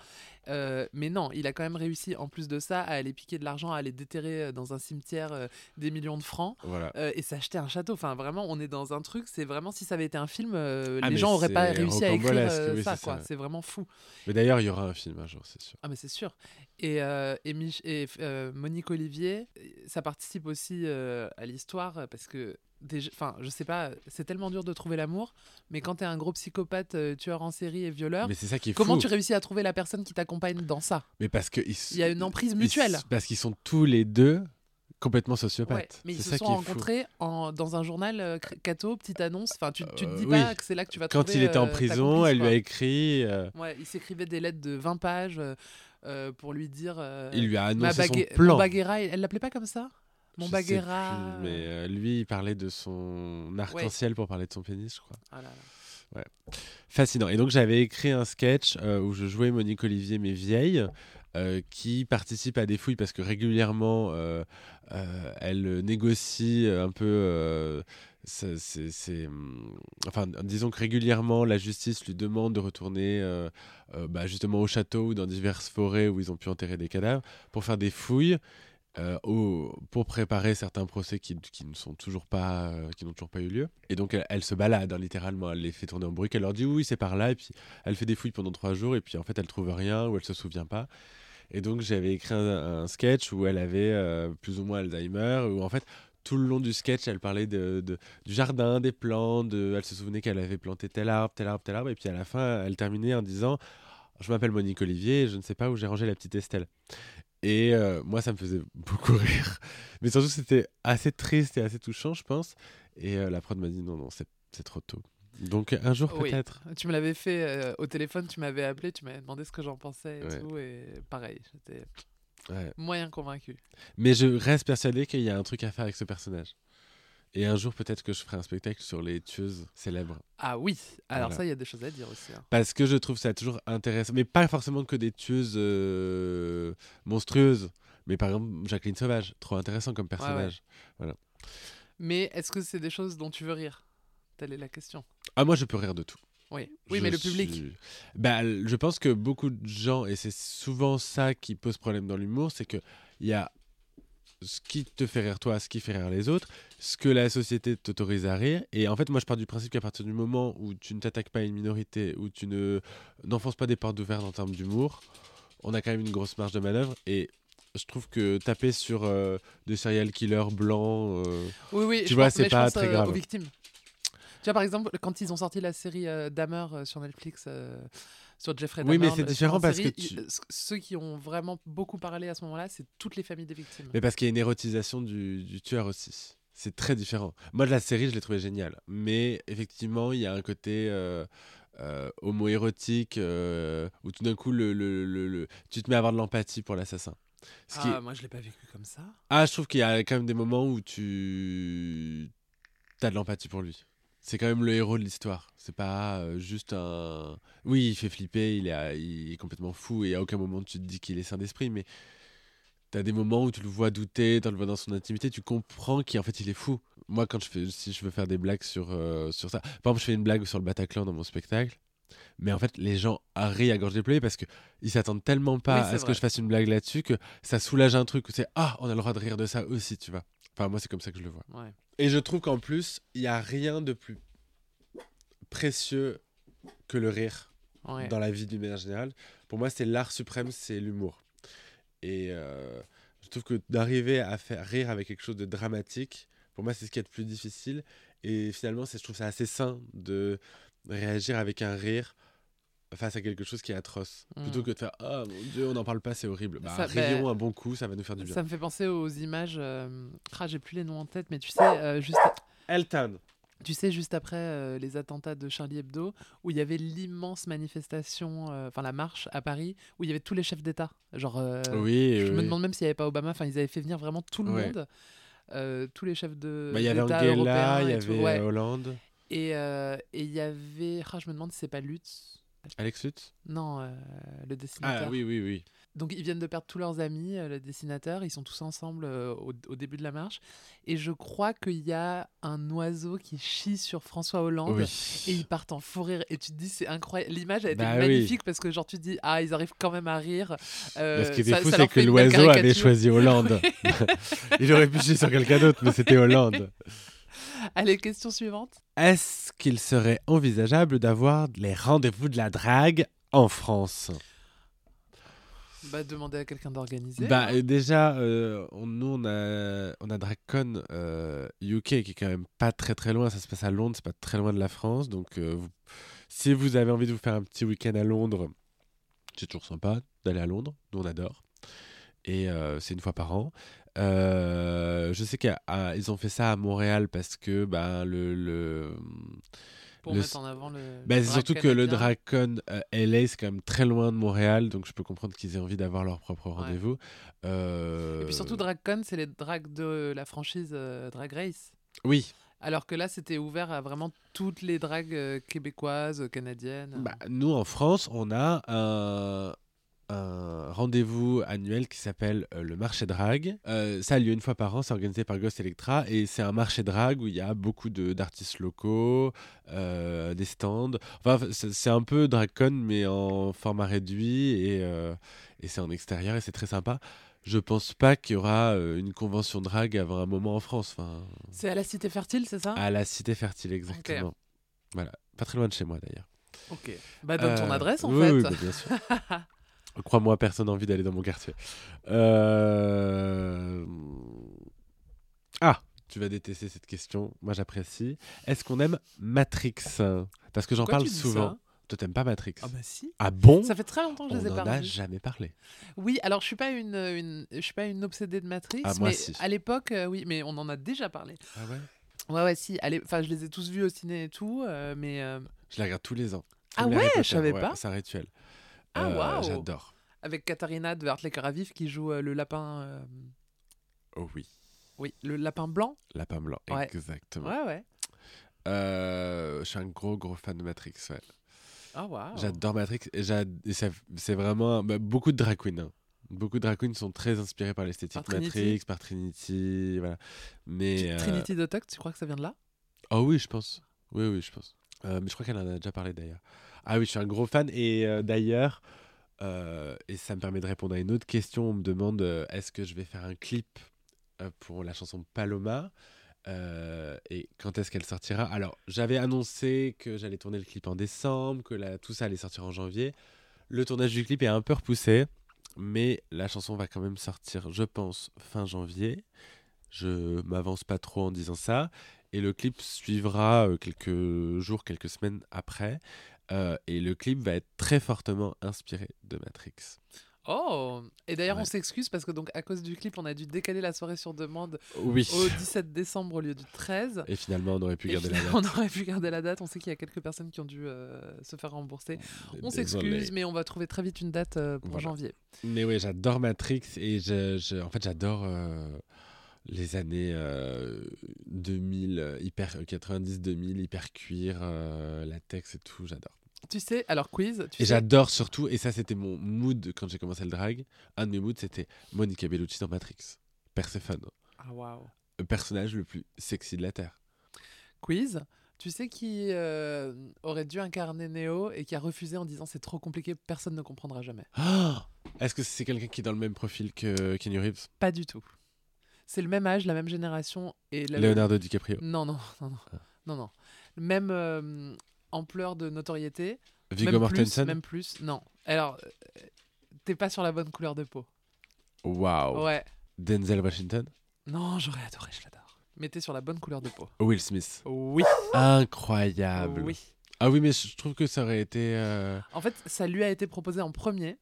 Euh, mais non, il a quand même réussi en plus de ça à aller piquer de l'argent, à aller déterrer dans un cimetière des millions de francs. Voilà. et s'acheter un château. Enfin, vraiment, on est dans un truc. C'est vraiment si ça avait été un film, Ah, les gens auraient pas réussi à écrire euh, oui, ça. c'est quoi. C'est vraiment fou. Mais d'ailleurs, il y aura un film un jour, c'est sûr. Ah mais c'est sûr. Et, euh, et, Mich- et, euh, Monique Olivier, ça participe aussi à l'histoire parce que, enfin, je sais pas, c'est tellement dur de trouver l'amour, mais quand t'es un gros psychopathe, euh, tueur en série et violeur, Mais c'est ça qui est comment fou. tu réussis à trouver la personne qui t'accompagne dans ça? Mais parce que Il y a une emprise mutuelle. Parce qu'ils sont tous les deux complètement Ouais, sociopathes. mais ils se ça sont rencontrés en, dans un journal euh, Cato, petite annonce. Enfin, tu, tu te dis Euh, pas oui. que c'est là que tu vas Quand trouver il était en euh, prison, complice, elle lui a écrit. euh, Ouais, il s'écrivait des lettres de 20 pages pour lui dire. il lui a annoncé son plan. Baguera, elle l'appelait pas comme ça? Mon Baguera. mais euh, lui, il parlait de son arc-en-ciel pour parler de son pénis, je crois. Ah là là. Fascinant. Et donc j'avais écrit un sketch euh, où je jouais Monique Olivier, mais vieille, euh, qui participe à des fouilles parce que régulièrement, euh, euh, elle négocie un peu euh, c'est, hum, enfin, disons que régulièrement, la justice lui demande de retourner euh, euh, bah, justement au château ou dans diverses forêts où ils ont pu enterrer des cadavres pour faire des fouilles. Euh, pour préparer certains procès qui, ne sont toujours pas euh, qui n'ont toujours pas eu lieu. Et donc elle, se balade hein, littéralement. Elle les fait tourner en bruit elle leur dit oui c'est par là. Et puis elle fait des fouilles pendant trois jours. Et puis en fait elle trouve rien ou elle se souvient pas. Et donc j'avais écrit un, sketch où elle avait euh, plus ou moins Alzheimer où en fait tout le long du sketch elle parlait de, de- du jardin des plantes de- elle se souvenait qu'elle avait planté tel arbre tel arbre tel arbre. Et puis à la fin elle terminait en disant je m'appelle Monique Olivier et je ne sais pas où j'ai rangé la petite Estelle et euh, moi ça me faisait beaucoup rire mais surtout c'était assez triste et assez touchant je pense et euh, la prod m'a dit non non c'est trop tôt donc un jour Oui. peut-être Tu me l'avais fait euh, au téléphone, tu m'avais appelé, tu m'avais demandé ce que j'en pensais et Ouais. tout. Et pareil, j'étais Ouais. moyen convaincu. Mais je reste persuadé qu'il y a un truc à faire avec ce personnage. Et un jour, peut-être que je ferai un spectacle sur les tueuses célèbres. Ah oui, alors Voilà. ça, il y a des choses à dire aussi. hein. Parce que je trouve ça toujours intéressant. Mais pas forcément que des tueuses euh, monstrueuses. Mais par exemple, Jacqueline Sauvage, trop intéressant comme personnage. Mais est-ce que c'est des choses dont tu veux rire? Telle est la question. Ah, moi, je peux rire de tout. Oui, oui Je mais le public. suis- Bah, je pense que beaucoup de gens, et c'est souvent ça qui pose problème dans l'humour, c'est que il y a ce qui te fait rire toi, ce qui fait rire les autres, ce que la société t'autorise à rire. Et en fait, moi, je pars du principe qu'à partir du moment où tu ne t'attaques pas à une minorité, où tu ne n'enfonces pas des portes ouvertes en termes d'humour, on a quand même une grosse marge de manœuvre. Et je trouve que taper sur euh, des serial killers blancs, euh, Oui, oui, Tu vois, c'est pas pense, très euh, grave. aux victimes. Tu vois, par exemple, quand ils ont sorti la série euh, Dahmer sur Netflix, sur Jeffrey Oui, Dahmer. mais c'est euh, différent en parce série, que tu- Ceux qui ont vraiment beaucoup parlé à ce moment-là, c'est toutes les familles des victimes. Mais parce qu'il y a une érotisation du, du tueur aussi. C'est très différent. Moi, de la série, je l'ai trouvé géniale. Mais effectivement, il y a un côté euh, euh, homo-érotique euh, où tout d'un coup, le, le- le- le- tu te mets à avoir de l'empathie pour l'assassin. Ce qui Ah, est- moi, je l'ai pas vécu comme ça. ah, je trouve qu'il y a quand même des moments où tu as de l'empathie pour lui. C'est quand même le héros de l'histoire. C'est pas euh, juste un. Oui, il fait flipper, il est, complètement fou et à aucun moment tu te dis qu'il est sain d'esprit, mais t'as des moments où tu le vois douter, tu le vois dans son intimité, tu comprends qu'en fait il est fou. Moi, quand je fais, si je veux faire des blagues sur, euh, sur ça, par exemple, je fais une blague sur le Bataclan dans mon spectacle, mais en fait, les gens rient à gorge déployée parce qu'ils s'attendent tellement pas Oui, à ce que je fasse une blague là-dessus que ça soulage un truc c'est Ah, on a le droit de rire de ça aussi, tu vois. Enfin, moi, c'est comme ça que je le vois. Ouais. Et je trouve qu'en plus, il n'y a rien de plus précieux que le rire ouais. dans la vie d'une manière générale. Pour moi, c'est l'art suprême, c'est l'humour. Et euh, je trouve que d'arriver à faire rire avec quelque chose de dramatique, pour moi, c'est ce qui est le plus difficile. Et finalement, je trouve ça assez sain de réagir avec un rire face à quelque chose qui est atroce. Mm. Plutôt que de faire Ah mon Dieu, on n'en parle pas, c'est horrible. Bah, Ça- rions bah, un bon coup, ça va nous faire du bien. Ça me fait penser aux images. euh, Ah, j'ai plus les noms en tête, mais tu sais, euh, juste, Elton. tu sais, juste après euh, les attentats de Charlie Hebdo, où il y avait l'immense manifestation, euh, enfin la marche à Paris, où il y avait tous les chefs d'État. Genre, euh, oui, je oui. me demande même s'il n'y avait pas Obama. Enfin, ils avaient fait venir vraiment tout le Ouais. monde. tous les chefs de Bah, Il y avait Angela, il y avait ouais. Hollande, Et euh, et il y avait. Ah, je me demande si c'est pas Lutz. Alex Lutz? Non, euh, le dessinateur. Ah oui, oui, oui. Donc ils viennent de perdre tous leurs amis, euh, les dessinateurs, ils sont tous ensemble au, au début de la marche. Et je crois qu'il y a un oiseau qui chie sur François Hollande. Oui. Et ils partent en fou rire. Et tu te dis, c'est incroyable. L'image a été Bah oui. magnifique parce que, genre, tu te dis, ah, ils arrivent quand même à rire. Ce qui était fou, c'est que l'oiseau avait choisi Hollande. Il aurait pu chier sur quelqu'un d'autre, mais c'était Hollande. Allez, question suivante. Est-ce qu'il serait envisageable d'avoir les rendez-vous de la drague en France? Bah, demander à quelqu'un d'organiser. Bah hein. euh, déjà, euh, on- nous on a on a DragCon euh, UK qui est quand même pas très très loin. Ça se passe à Londres, c'est pas très loin de la France. Donc euh, vous- si vous avez envie de vous faire un petit week-end à Londres, c'est toujours sympa d'aller à Londres. Nous on adore. Et euh, c'est une fois par an. Euh, je sais qu'ils ont fait ça à Montréal parce que bah, le, le, pour le- mettre en avant le. bah, c'est surtout que le. Dracon euh, LA, c'est quand même très loin de Montréal, donc je peux comprendre qu'ils aient envie d'avoir leur propre rendez-vous. Euh, Et puis surtout, DragCon, c'est les drags de la franchise euh, Drag Race. Oui, Alors que là, c'était ouvert à vraiment toutes les dragues québécoises, canadiennes. bah, nous en France, on a un, un rendez-vous annuel qui s'appelle euh, le marché drag. Euh, ça a lieu une fois par an, c'est organisé par Ghost Electra et c'est un marché drag où il y a beaucoup de- d'artistes locaux, euh, des stands. Enfin, c'est un peu DragCon mais en format réduit et, et c'est en extérieur et c'est très sympa. Je pense pas qu'il y aura une convention drag avant un moment en France. Enfin, C'est à la Cité Fertile, c'est ça? À la Cité Fertile, exactement. Voilà, pas très loin de chez moi d'ailleurs. Ok. Bah donne ton adresse en oui, fait. oui, bah, bien sûr. Crois-moi, personne n'a envie d'aller dans mon quartier. Euh, Ah, tu vas détester cette question. Moi, j'apprécie. Est-ce qu'on aime Matrix? Parce que j'en parle souvent. Toi, t'aimes pas Matrix? Ah bah si. Ah bon? Ça fait très longtemps que je On les ai n'en pas a revus. jamais parlé. Oui, alors je suis pas une, une- je suis pas une obsédée de Matrix, Ah, moi, mais si. à l'époque, euh, oui, mais on en a déjà parlé. Ah ouais? Ouais, ouais, si. Enfin, je les ai tous vus au ciné et tout, euh, mais Je la regarde tous les ans. Ah Comme les ouais, je savais ouais, pas. C'est un rituel. Ah, Euh, waouh. J'adore. avec Katharina de Hartley Vif qui joue euh, le lapin, euh, Oh oui. oui, le lapin blanc. Lapin blanc, Ouais. exactement. Ouais, ouais. Euh, je suis un gros, gros fan de Matrix. Ouais. Ah waouh. J'adore Matrix c'est vraiment bah, beaucoup de drag queens. hein. Beaucoup de drag queens sont très inspirés par l'esthétique Trinity. Matrix, par Trinity, voilà. Mais euh, Trinity Detox, tu crois que ça vient de là? Oh oui, je pense. Oui, oui, je pense. Euh, mais je crois qu'elle en a déjà parlé d'ailleurs. Ah oui, je suis un gros fan et euh, d'ailleurs, euh, et ça me permet de répondre à une autre question. On me demande euh, est-ce que je vais faire un clip pour la chanson Paloma et quand est-ce qu'elle sortira? Alors, j'avais annoncé que j'allais tourner le clip en décembre, que tout ça allait sortir en janvier. Le tournage du clip est un peu repoussé, mais la chanson va quand même sortir, je pense, fin janvier. Je m'avance pas trop en disant ça. Et le clip suivra quelques jours, quelques semaines après. Euh, et le clip va être très fortement inspiré de Matrix. Oh Et d'ailleurs, on s'excuse parce que donc à cause du clip, on a dû décaler la soirée sur demande Oui. au 17 décembre au lieu du 13. Et finalement, on aurait pu Et garder la date. on aurait pu garder la date. On sait qu'il y a quelques personnes qui ont dû euh, se faire rembourser. On s'excuse, mais on va trouver très vite une date euh, pour Voilà. janvier. Mais oui, j'adore Matrix et je, je- en fait, j'adore euh, les années euh, 2000, euh, hyper 90-2000, hyper cuir, euh, latex et tout. J'adore. Tu sais, alors quiz, tu Et sais, j'adore surtout, et ça, c'était mon mood quand j'ai commencé le drag. Un de mes moods, c'était Monica Bellucci dans Matrix. Perséphone, Ah, waouh. le personnage le plus sexy de la Terre. Quiz, tu sais qui euh, aurait dû incarner Neo et qui a refusé en disant c'est trop compliqué, personne ne comprendra jamais. Ah Est-ce que c'est quelqu'un qui est dans le même profil que Kenny Reeves? Pas du tout. C'est le même âge, la même génération et la Leonardo DiCaprio Non, non, non, non, Ah. non, non. Même euh, ampleur de notoriété. Viggo Mortensen même plus. Non. Alors, euh, t'es pas sur la bonne couleur de peau. Waouh Ouais. Denzel Washington Non, j'aurais adoré, je l'adore. Mais t'es sur la bonne couleur de peau. Will Smith. Oui. Incroyable. Oui. Ah oui, mais je trouve que ça aurait été. euh, En fait, ça lui a été proposé en premier.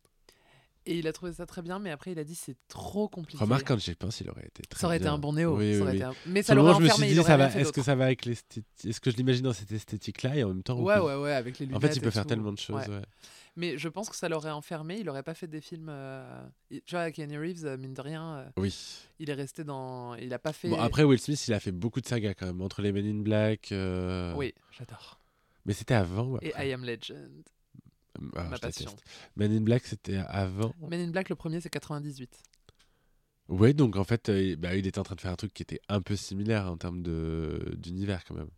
Et il a trouvé ça très bien, mais après il a dit c'est trop compliqué. Remarque, quand j'y pense, il aurait été très ça aurait été un bon néo. Oui, ça oui, oui. un- Mais ça l'aurait moment, je me enfermé. suis dit, ça va. Est-ce que ça va avec l'esthétique Est-ce que je l'imagine dans cette esthétique-là et en même temps. Ouais, ouais, ouais, avec les En lunettes. fait, il peut faire tout. tellement de choses. Ouais. ouais. Mais je pense que ça l'aurait enfermé. Il aurait pas fait des films. euh, Tu vois, Kenny Reeves, euh, mine de rien, euh, Oui. il est resté dans. Il a pas fait. Bon, après, Will Smith, il a fait beaucoup de sagas quand même, entre les Men in Black. Oui, j'adore. Mais c'était avant ou Et I Am Legend, Ah, ma. Men in Black, c'était avant. Men in Black, le premier, c'est 98. Oui, donc en fait, euh, bah, il était en train de faire un truc qui était un peu similaire en termes de d'univers quand même.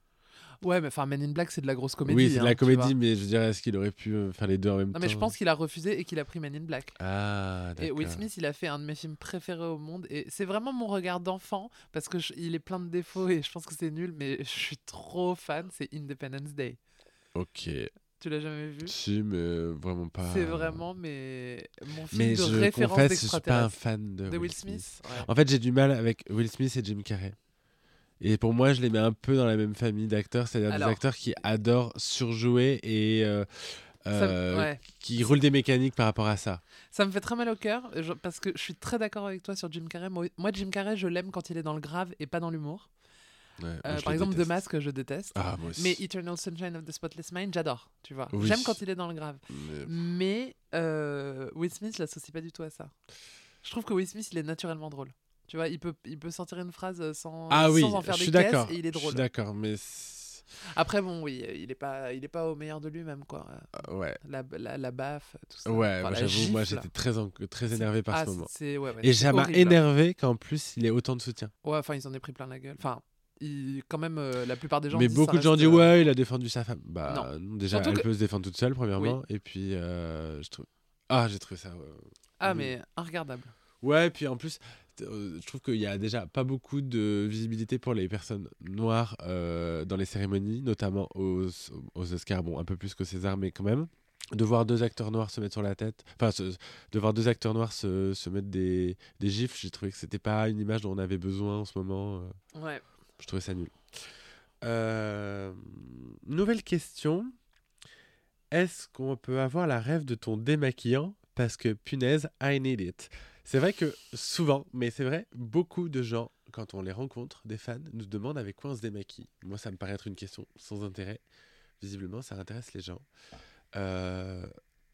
Ouais, mais enfin, Men in Black, c'est de la grosse comédie. oui, c'est de hein, la comédie, mais je dirais, est-ce qu'il aurait pu euh, faire les deux en même Non, temps mais je pense qu'il a refusé et qu'il a pris Men in Black. Ah, Et Will d'accord. Smith, il a fait un de mes films préférés au monde. Et c'est vraiment mon regard d'enfant, parce que je- il est plein de défauts et je pense que c'est nul, mais je suis trop fan. C'est Independence Day. Ok. Tu l'as jamais vu? Si, mais vraiment pas. C'est vraiment mais, mon film Mais de je référence confesse, je suis pas un fan de, De Will Smith Ouais. En fait, j'ai du mal avec Will Smith et Jim Carrey. Et pour moi, je les mets un peu dans la même famille d'acteurs, c'est-à-dire des acteurs qui adorent surjouer et euh, euh, ouais. qui roulent des mécaniques par rapport à ça. Ça me fait très mal au cœur parce que je suis très d'accord avec toi sur Jim Carrey. Moi, Jim Carrey, je l'aime quand il est dans le grave et pas dans l'humour. Ouais, Euh, je par le exemple, The déteste. Mask, je déteste. Ah, moi aussi. Mais Eternal Sunshine of the Spotless Mind, j'adore, tu vois. Oui. J'aime quand il est dans le grave. Mais- Mais euh, Will Smith, je l'associe pas du tout à ça. Je trouve que Will Smith, il est naturellement drôle. Tu vois, il peut, il peut sortir une phrase sans, Ah oui, en faire je des caisses et il est Je drôle. suis d'accord, mais Après, bon, oui, il est pas, il est pas au meilleur de lui-même, quoi. Euh, ouais. La, la, la baffe, tout ça. Ouais, Enfin, j'avoue, moi j'étais très, très énervé par Ah, ce moment. ouais, ouais, Et ça m'a énervé qu'en plus il ait autant de soutien. Ouais, enfin, ils en ont pris plein la gueule. Enfin, il- quand même, euh, la plupart des gens. Mais disent, beaucoup de gens disent euh, ouais, il a défendu sa femme. Bah Non. non, déjà Surtout elle que- peut se défendre toute seule premièrement et puis euh, je trouve ah j'ai trouvé ça Ah, mais regardable. Ouais, et puis en plus, je trouve qu'il y a déjà pas beaucoup de visibilité pour les personnes noires euh, dans les cérémonies, notamment aux, aux Oscars, bon, un peu plus qu'aux César, mais quand même. De voir deux acteurs noirs se mettre sur la tête, enfin, se- de voir deux acteurs noirs se, se mettre des, des gifles, j'ai trouvé que c'était pas une image dont on avait besoin en ce moment. Ouais. Je trouvais ça nul. Euh, nouvelle question. Est-ce qu'on peut avoir la rêve de ton démaquillant? Parce que punaise, I need it. C'est vrai que souvent, mais c'est vrai, beaucoup de gens, quand on les rencontre, des fans, nous demandent avec quoi on se démaquille. Moi, ça me paraît être une question sans intérêt. Visiblement, ça intéresse les gens. Euh,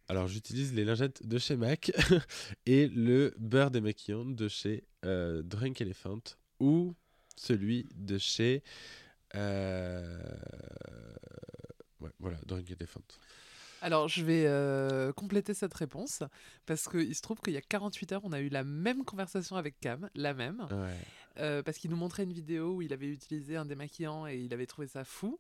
alors, j'utilise les lingettes de chez MAC et le beurre démaquillant de chez euh, Drunk Elephant ou celui de chez. euh, Ouais, voilà, Drunk Elephant. Alors, je vais euh, compléter cette réponse parce qu'il se trouve qu'il y a 48 heures, on a eu la même conversation avec Cam, la même, Ouais. Euh, parce qu'il nous montrait une vidéo où il avait utilisé un démaquillant et il avait trouvé ça fou.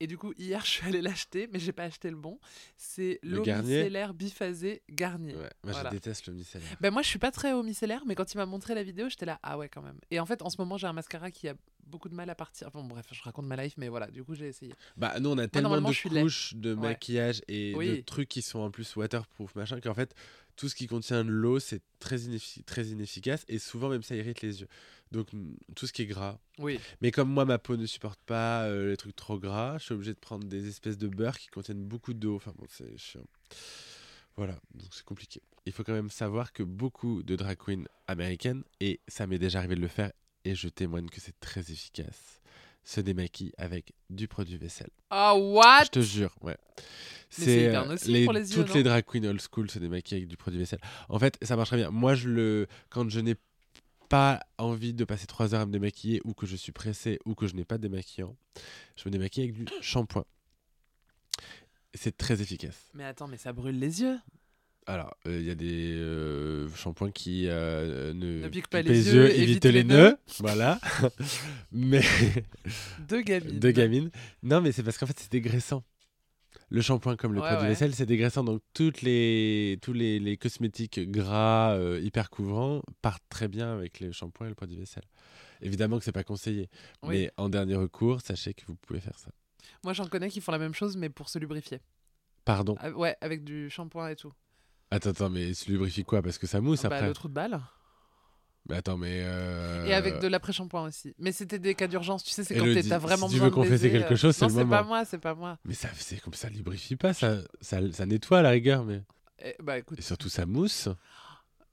Et du coup, hier, je suis allée l'acheter, mais j'ai pas acheté le bon. C'est Le l'eau Garnier micellaire biphasé Garnier. Ouais, Moi, Voilà. je déteste le micellaire. Ben moi, je suis pas très au micellaire, mais quand il m'a montré la vidéo, j'étais là, ah ouais, quand même. Et en fait, en ce moment, j'ai un mascara qui a beaucoup de mal à partir. Bon, bref, je raconte ma life, mais voilà, du coup, j'ai essayé. Bah, nous, on a tellement normalement, de couches de Ouais. maquillage et de Oui. trucs qui sont en plus waterproof, machin, qu'en fait, tout ce qui contient de l'eau, c'est très inefficace et souvent, même, ça irrite les yeux. Donc, tout ce qui est gras. Oui, Mais comme moi, ma peau ne supporte pas euh, les trucs trop gras, je suis obligé de prendre des espèces de beurre qui contiennent beaucoup d'eau. Enfin, bon, c'est chiant. Voilà, donc c'est compliqué. Il faut quand même savoir que beaucoup de drag queens américaines, et ça m'est déjà arrivé de le faire, et je témoigne que c'est très efficace, se démaquillent avec du produit vaisselle. Ah, what? Je te jure, ouais. c'est euh, pour les yeux, Toutes les drag queens old school se démaquillent avec du produit vaisselle. En fait, ça marche très bien. Moi, je le, quand je n'ai pas envie de passer trois heures à me démaquiller, ou que je suis pressé, ou que je n'ai pas de démaquillant, je me démaquille avec du shampoing. C'est très efficace. Mais attends, mais ça brûle les yeux. Alors, euh, il y a des euh, shampoings qui euh, ne, Ne piquent pas les yeux, évitent évitent les les nœuds. nœuds. voilà. Mais Deux gamines. de gamine. Non, mais c'est parce qu'en fait, c'est dégraissant. Le shampoing comme le Ouais, produit ouais. vaisselle, c'est dégraissant. Donc, toutes les, tous les, les cosmétiques gras, euh, hyper couvrants, partent très bien avec le shampoing et le produit vaisselle. Évidemment que c'est pas conseillé. Oui. Mais en dernier recours, sachez que vous pouvez faire ça. Moi, j'en connais qui font la même chose, mais pour se lubrifier. Pardon? Ah, ouais, avec du shampoing et tout. Attends, attends, mais se lubrifie quoi? Parce que ça mousse Bah, après. le trou de balle. Mais attends, mais. euh, Et avec de l'après-shampoing aussi. Mais c'était des cas d'urgence, tu sais, c'est quand t'as vraiment si tu besoin veux de confesser baiser, quelque euh, chose, c'est Non, le c'est pas moment. moi, c'est pas moi. Mais ça, c'est comme ça lubrifie pas, ça, ça, ça nettoie à la rigueur, mais. Eh, bah écoute, Et surtout, ça mousse.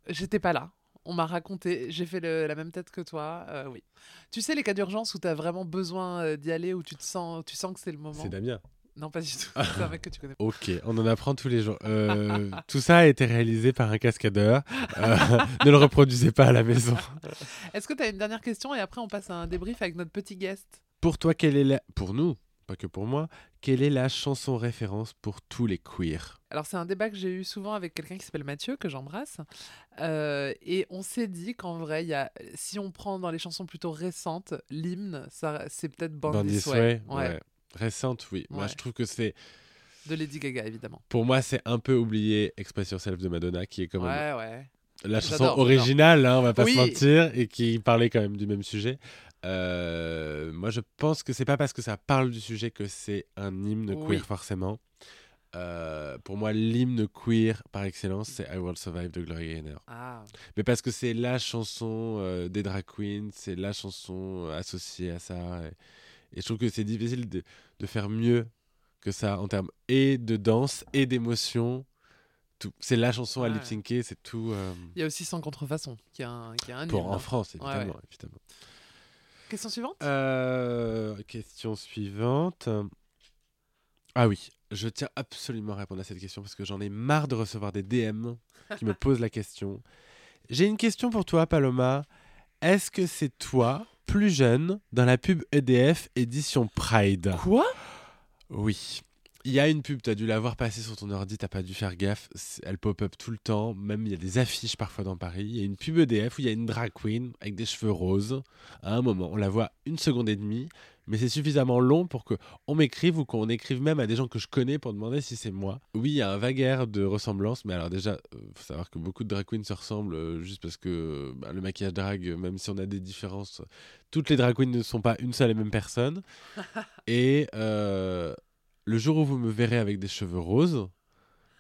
j'étais pas là. On m'a raconté, j'ai fait le- la même tête que toi, euh, oui. Tu sais les cas d'urgence où t'as vraiment besoin euh, d'y aller, où tu te sens, tu sens que c'est le moment. C'est Damien. Non, pas du tout. C'est un mec que tu connais. pas. Ok, on en apprend tous les jours. Euh, tout ça a été réalisé par un cascadeur. Euh, ne le reproduisez pas à la maison. Est-ce que t'as une dernière question et après on passe à un débrief avec notre petit guest? Pour toi, quelle est la... Pour nous, pas que pour moi, quelle est la chanson référence pour tous les queers? Alors c'est un débat que j'ai eu souvent avec quelqu'un qui s'appelle Mathieu, que j'embrasse. Euh, et on s'est dit qu'en vrai, y a, si on prend dans les chansons plutôt récentes, l'hymne, ça, c'est peut-être Born, Born This This Way. Way, Ouais, ouais. Récente, oui. Moi, je trouve que c'est... De Lady Gaga, évidemment. Pour moi, c'est un peu oublié Express Yourself de Madonna, qui est quand même Ouais, ouais. la chanson originale, hein, on va pas Oui. se mentir, et qui parlait quand même du même sujet. Euh, moi, je pense que c'est pas parce que ça parle du sujet que c'est un hymne Oui. queer forcément. Euh, pour moi, l'hymne queer par excellence, c'est I Will Survive de Gloria Gaynor. Ah, Mais parce que c'est la chanson euh, des drag queens, c'est la chanson associée à ça. Et, et je trouve que c'est difficile de, de faire mieux que ça en termes et de danse et d'émotion. C'est la chanson à Ouais. lip syncer, c'est tout. euh, il y a aussi Sans contrefaçon, qui a un, qui a un pour en hein. France, Ouais, évidemment. ouais. évidemment. Question suivante? Euh, question suivante. Ah oui, je tiens absolument à répondre à cette question parce que j'en ai marre de recevoir des DM qui me posent la question. J'ai une question pour toi, Paloma. Est-ce que c'est toi, plus jeune, dans la pub EDF édition Pride Quoi? Oui. Il y a une pub, tu as dû la voir passer sur ton ordi, t'as pas dû faire gaffe. Elle pop-up tout le temps. Même il y a des affiches parfois dans Paris. Il y a une pub EDF où il y a une drag queen avec des cheveux roses. À un moment, on la voit une seconde et demie, mais c'est suffisamment long pour que on m'écrive ou qu'on écrive même à des gens que je connais pour demander si c'est moi. Oui, il y a un vague air de ressemblance, mais alors déjà, euh, faut savoir que beaucoup de drag queens se ressemblent euh, juste parce que bah, le maquillage drag, euh, même si on a des différences, toutes les drag queens ne sont pas une seule et même personne. et euh, le jour où vous me verrez avec des cheveux roses,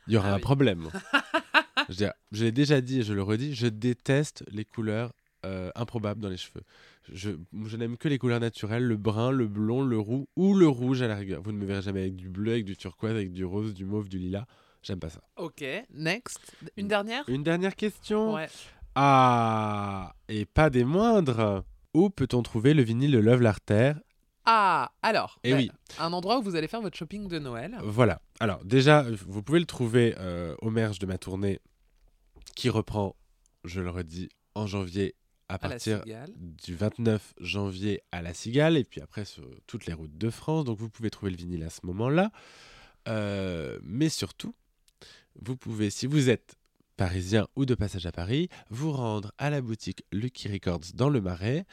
il y aura Ah un oui. problème. je je l'ai déjà dit et je le redis, je déteste les couleurs euh, improbables dans les cheveux. Je, je n'aime que les couleurs naturelles, le brun, le blond, le roux ou le rouge à la rigueur. Vous ne me verrez jamais avec du bleu, avec du turquoise, avec du rose, du mauve, du lilas. J'aime pas ça. Ok, next. Une dernière? Une dernière question? Ouais. Ah, et pas des moindres. Où peut-on trouver le vinyle de Love Larter? Ah, alors. Eh bah, oui. Un endroit où vous allez faire votre shopping de Noël. Voilà. Alors déjà, vous pouvez le trouver euh, au merge de ma tournée qui reprend, je le redis, en janvier à partir du 29 janvier à la Cigale et puis après sur toutes les routes de France. Donc vous pouvez trouver le vinyle à ce moment-là. Euh, mais surtout, vous pouvez, si vous êtes parisien ou de passage à Paris, vous rendre à la boutique Lucky Records dans le Marais.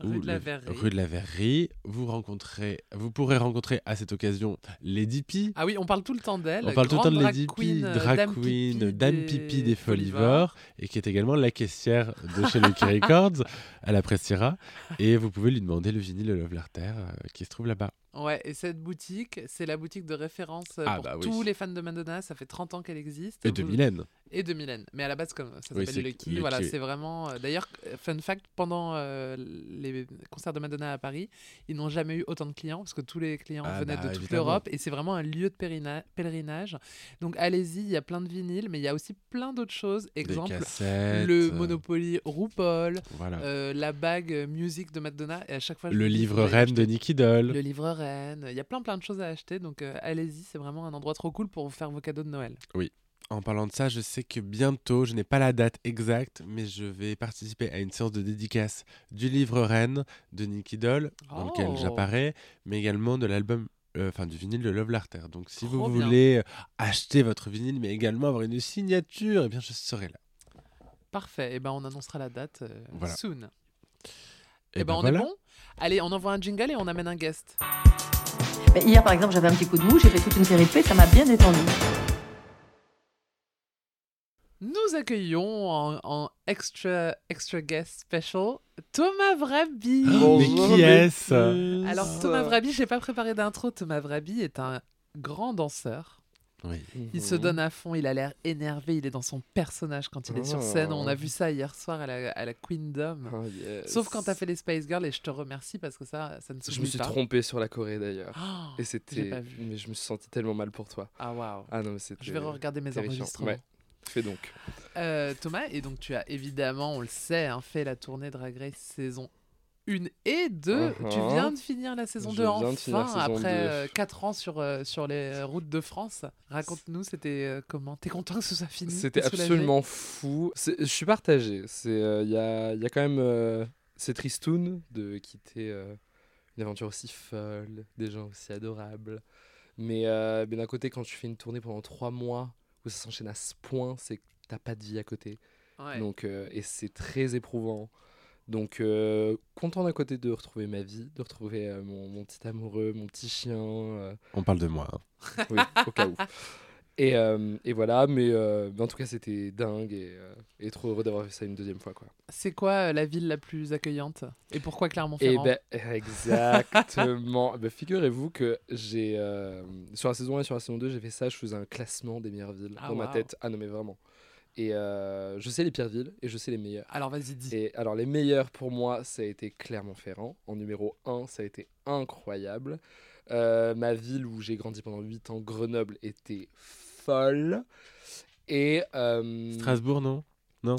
Rue de la Verrerie. Rue de la Verrerie. Vous, rencontrez, vous pourrez rencontrer à cette occasion Lady Pi. Ah oui, on parle tout le temps d'elle. On parle tout le temps de Lady queen, euh, drag Dame queen, Pipi Dame des Pipi des Folivores. Folivores, et qui est également la caissière de chez Lucky Records. Elle appréciera. Et vous pouvez lui demander le vinyle de Love Larter euh, qui se trouve là-bas. Ouais, et cette boutique, c'est la boutique de référence euh, Ah pour bah oui. tous les fans de Madonna. Ça fait 30 ans qu'elle existe. Et de Vous- Mylène. Et de Mylène. Mais à la base, comme ça Oui, s'appelle c'est Lucky, Lucky, voilà, oui. c'est vraiment. euh, D'ailleurs, euh, fun fact, pendant euh, les concerts de Madonna à Paris, ils n'ont jamais eu autant de clients parce que tous les clients Ah venaient bah, de toute évidemment. l'Europe et c'est vraiment un lieu de pèlerinage. Donc allez-y, il y a plein de vinyles, mais il y a aussi plein d'autres choses. Exemple, le Monopoly RuPaul, Voilà. euh, la bague musique de Madonna, et à chaque fois. le livre Reine de Nicky Doll. Le livre Il y a plein plein de choses à acheter, donc euh, allez-y, c'est vraiment un endroit trop cool pour vous faire vos cadeaux de Noël. En parlant de ça, je sais que bientôt, je n'ai pas la date exacte, mais je vais participer à une séance de dédicace du livre Reine de Nicky Doll, dans lequel Oh. j'apparais, mais également de l'album, euh, enfin du vinyle de Love Larter. Donc si Trop vous bien. voulez euh, acheter votre vinyle, mais également avoir une signature, eh bien je serai là. Parfait, et ben on annoncera la date euh, Voilà. soon. Et Et ben, on voilà. est bon Allez, on envoie un jingle et on amène un guest. Mais hier, par exemple, j'avais un petit coup de mou, j'ai fait toute une série de ça m'a bien détendu. Nous accueillons en, en extra, extra guest special Thomas Vrabi. Oh, mais qui est-ce? Alors Thomas Vrabi, j'ai pas préparé d'intro. Thomas Vrabi est un grand danseur. Oui. Il se donne à fond, il a l'air énervé, il est dans son personnage quand il est sur scène. On a vu ça hier soir à la, à la Queendom. Oh, yes. Sauf quand t'as fait les Spice Girls et je te remercie parce que ça, ça ne Je s'oublie me suis pas. trompé sur la Corée d'ailleurs. Oh, Et c'était. pas vu. Mais je me suis senti tellement mal pour toi. Ah waouh. Ah non, c'était. Je vais regarder mes terrifiant. enregistrements. Ouais. Fais donc. Euh, Thomas, et donc tu as évidemment, on le sait, hein, fait la tournée Drag Race saison 1 et 2. Tu Uh-huh. viens de finir la saison Je 2 viens enfin, saison après 2. 4 ans sur, euh, sur les routes de France. Raconte-nous, c'était euh, comment? T'es content que ce soit fini C'était absolument fou. Je suis partagé. Euh, Il y, a, y a quand même. euh, c'est tristoun de quitter euh, une aventure aussi folle, des gens aussi adorables. Mais, euh, mais d'un côté, quand tu fais une tournée pendant trois mois où ça s'enchaîne à ce point, c'est que t'as pas de vie à côté. Ouais. Donc, euh, et c'est très éprouvant. Donc, euh, content d'un côté de retrouver ma vie, de retrouver euh, mon, mon petit amoureux, mon petit chien. euh, On parle de moi. hein. oui, au cas où. Et, euh, et voilà, mais, euh, mais en tout cas, c'était dingue et, euh, et trop heureux d'avoir fait ça une deuxième fois. Quoi. C'est quoi euh, la ville la plus accueillante? Et pourquoi Clermont-Ferrand? Ben, exactement. Ben, Figurez-vous que j'ai, euh, sur la saison 1 et sur la saison 2, j'ai fait ça, je faisais un classement des meilleures villes Ah, dans ma tête. Ah non, mais vraiment. Et euh, je sais les pires villes et je sais les meilleures. Alors vas-y, dis. Et alors, les meilleurs pour moi, ça a été Clermont-Ferrand. En numéro 1, ça a été incroyable. Euh, ma ville où j'ai grandi pendant 8 ans, Grenoble, était folle. Et euh, Strasbourg, non? Non?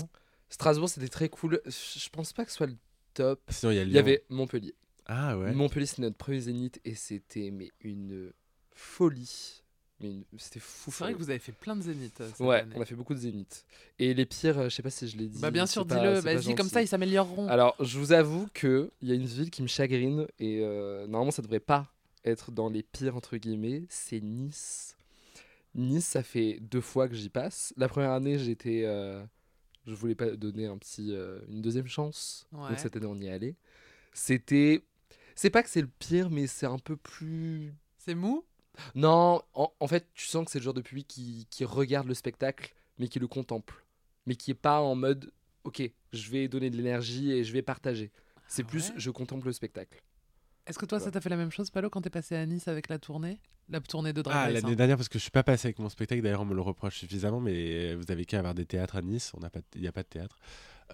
Strasbourg, c'était très cool. Je pense pas que ce soit le top. Sinon, il y a Il Lyon. y avait Montpellier. Ah ouais. Montpellier, c'était notre premier zénith et c'était mais une folie. Mais une- c'était fou. C'est vrai que vous avez fait plein de zéniths. euh, cette Ouais, année. on a fait beaucoup de zéniths. Et les pires, euh, je sais pas si je l'ai dit. Bah bien sûr, dis-le. pas Vas-y, comme ça, ils s'amélioreront. Alors, je vous avoue qu'il y a une ville qui me chagrine et euh, normalement, ça devrait pas être dans les pires, entre guillemets, c'est Nice. Nice, ça fait deux fois que j'y passe. La première année, j'étais. euh, je voulais pas donner un petit, euh, une deuxième chance. Ouais. Donc cette année, on y est allé. C'était. C'est pas que c'est le pire, mais c'est un peu plus. C'est mou? Non, en, en fait, tu sens que c'est le genre de public qui, qui regarde le spectacle, mais qui le contemple. Mais qui est pas en mode, ok, je vais donner de l'énergie et je vais partager. C'est Ah plus, je contemple le spectacle. Est-ce que toi, ça t'a fait la même chose, Palo, quand t'es passé à Nice avec la tournée La tournée de Drag Ah, l'année hein. dernière, parce que je suis pas passé avec mon spectacle, d'ailleurs, on me le reproche suffisamment, mais vous avez qu'à avoir des théâtres à Nice, on n'a pas, il n'y a pas de théâtre.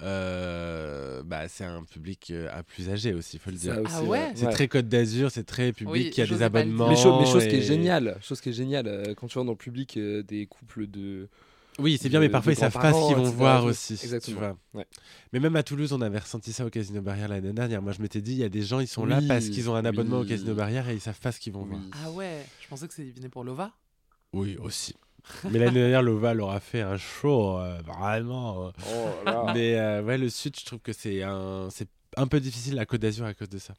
Euh, bah, c'est un public euh, à plus âgé aussi, faut le dire. Ah ouais C'est très Côte d'Azur, c'est très public, Oui, qui a des abonnements. Mais, chose, mais chose qui est géniale, chose qui est géniale, euh, quand tu vois dans le public euh, des couples de. Oui, c'est bien, mais parfois ils savent pas ce qu'ils vont etc., voir aussi. tu Exactement. vois. Ouais. Mais même à Toulouse, on avait ressenti ça au Casino Barrière l'année dernière. Moi, je m'étais dit, il y a des gens, ils sont là parce qu'ils ont un abonnement au. Casino Barrière et ils savent pas ce qu'ils vont voir. Ah ouais, je pensais que c'était pour Lova. Oui, aussi. Mais l'année dernière, Lova leur a fait un show, euh, vraiment. euh. Oh là là. Mais euh, ouais, le Sud, je trouve que c'est un, c'est un peu difficile la Côte d'Azur à cause de ça.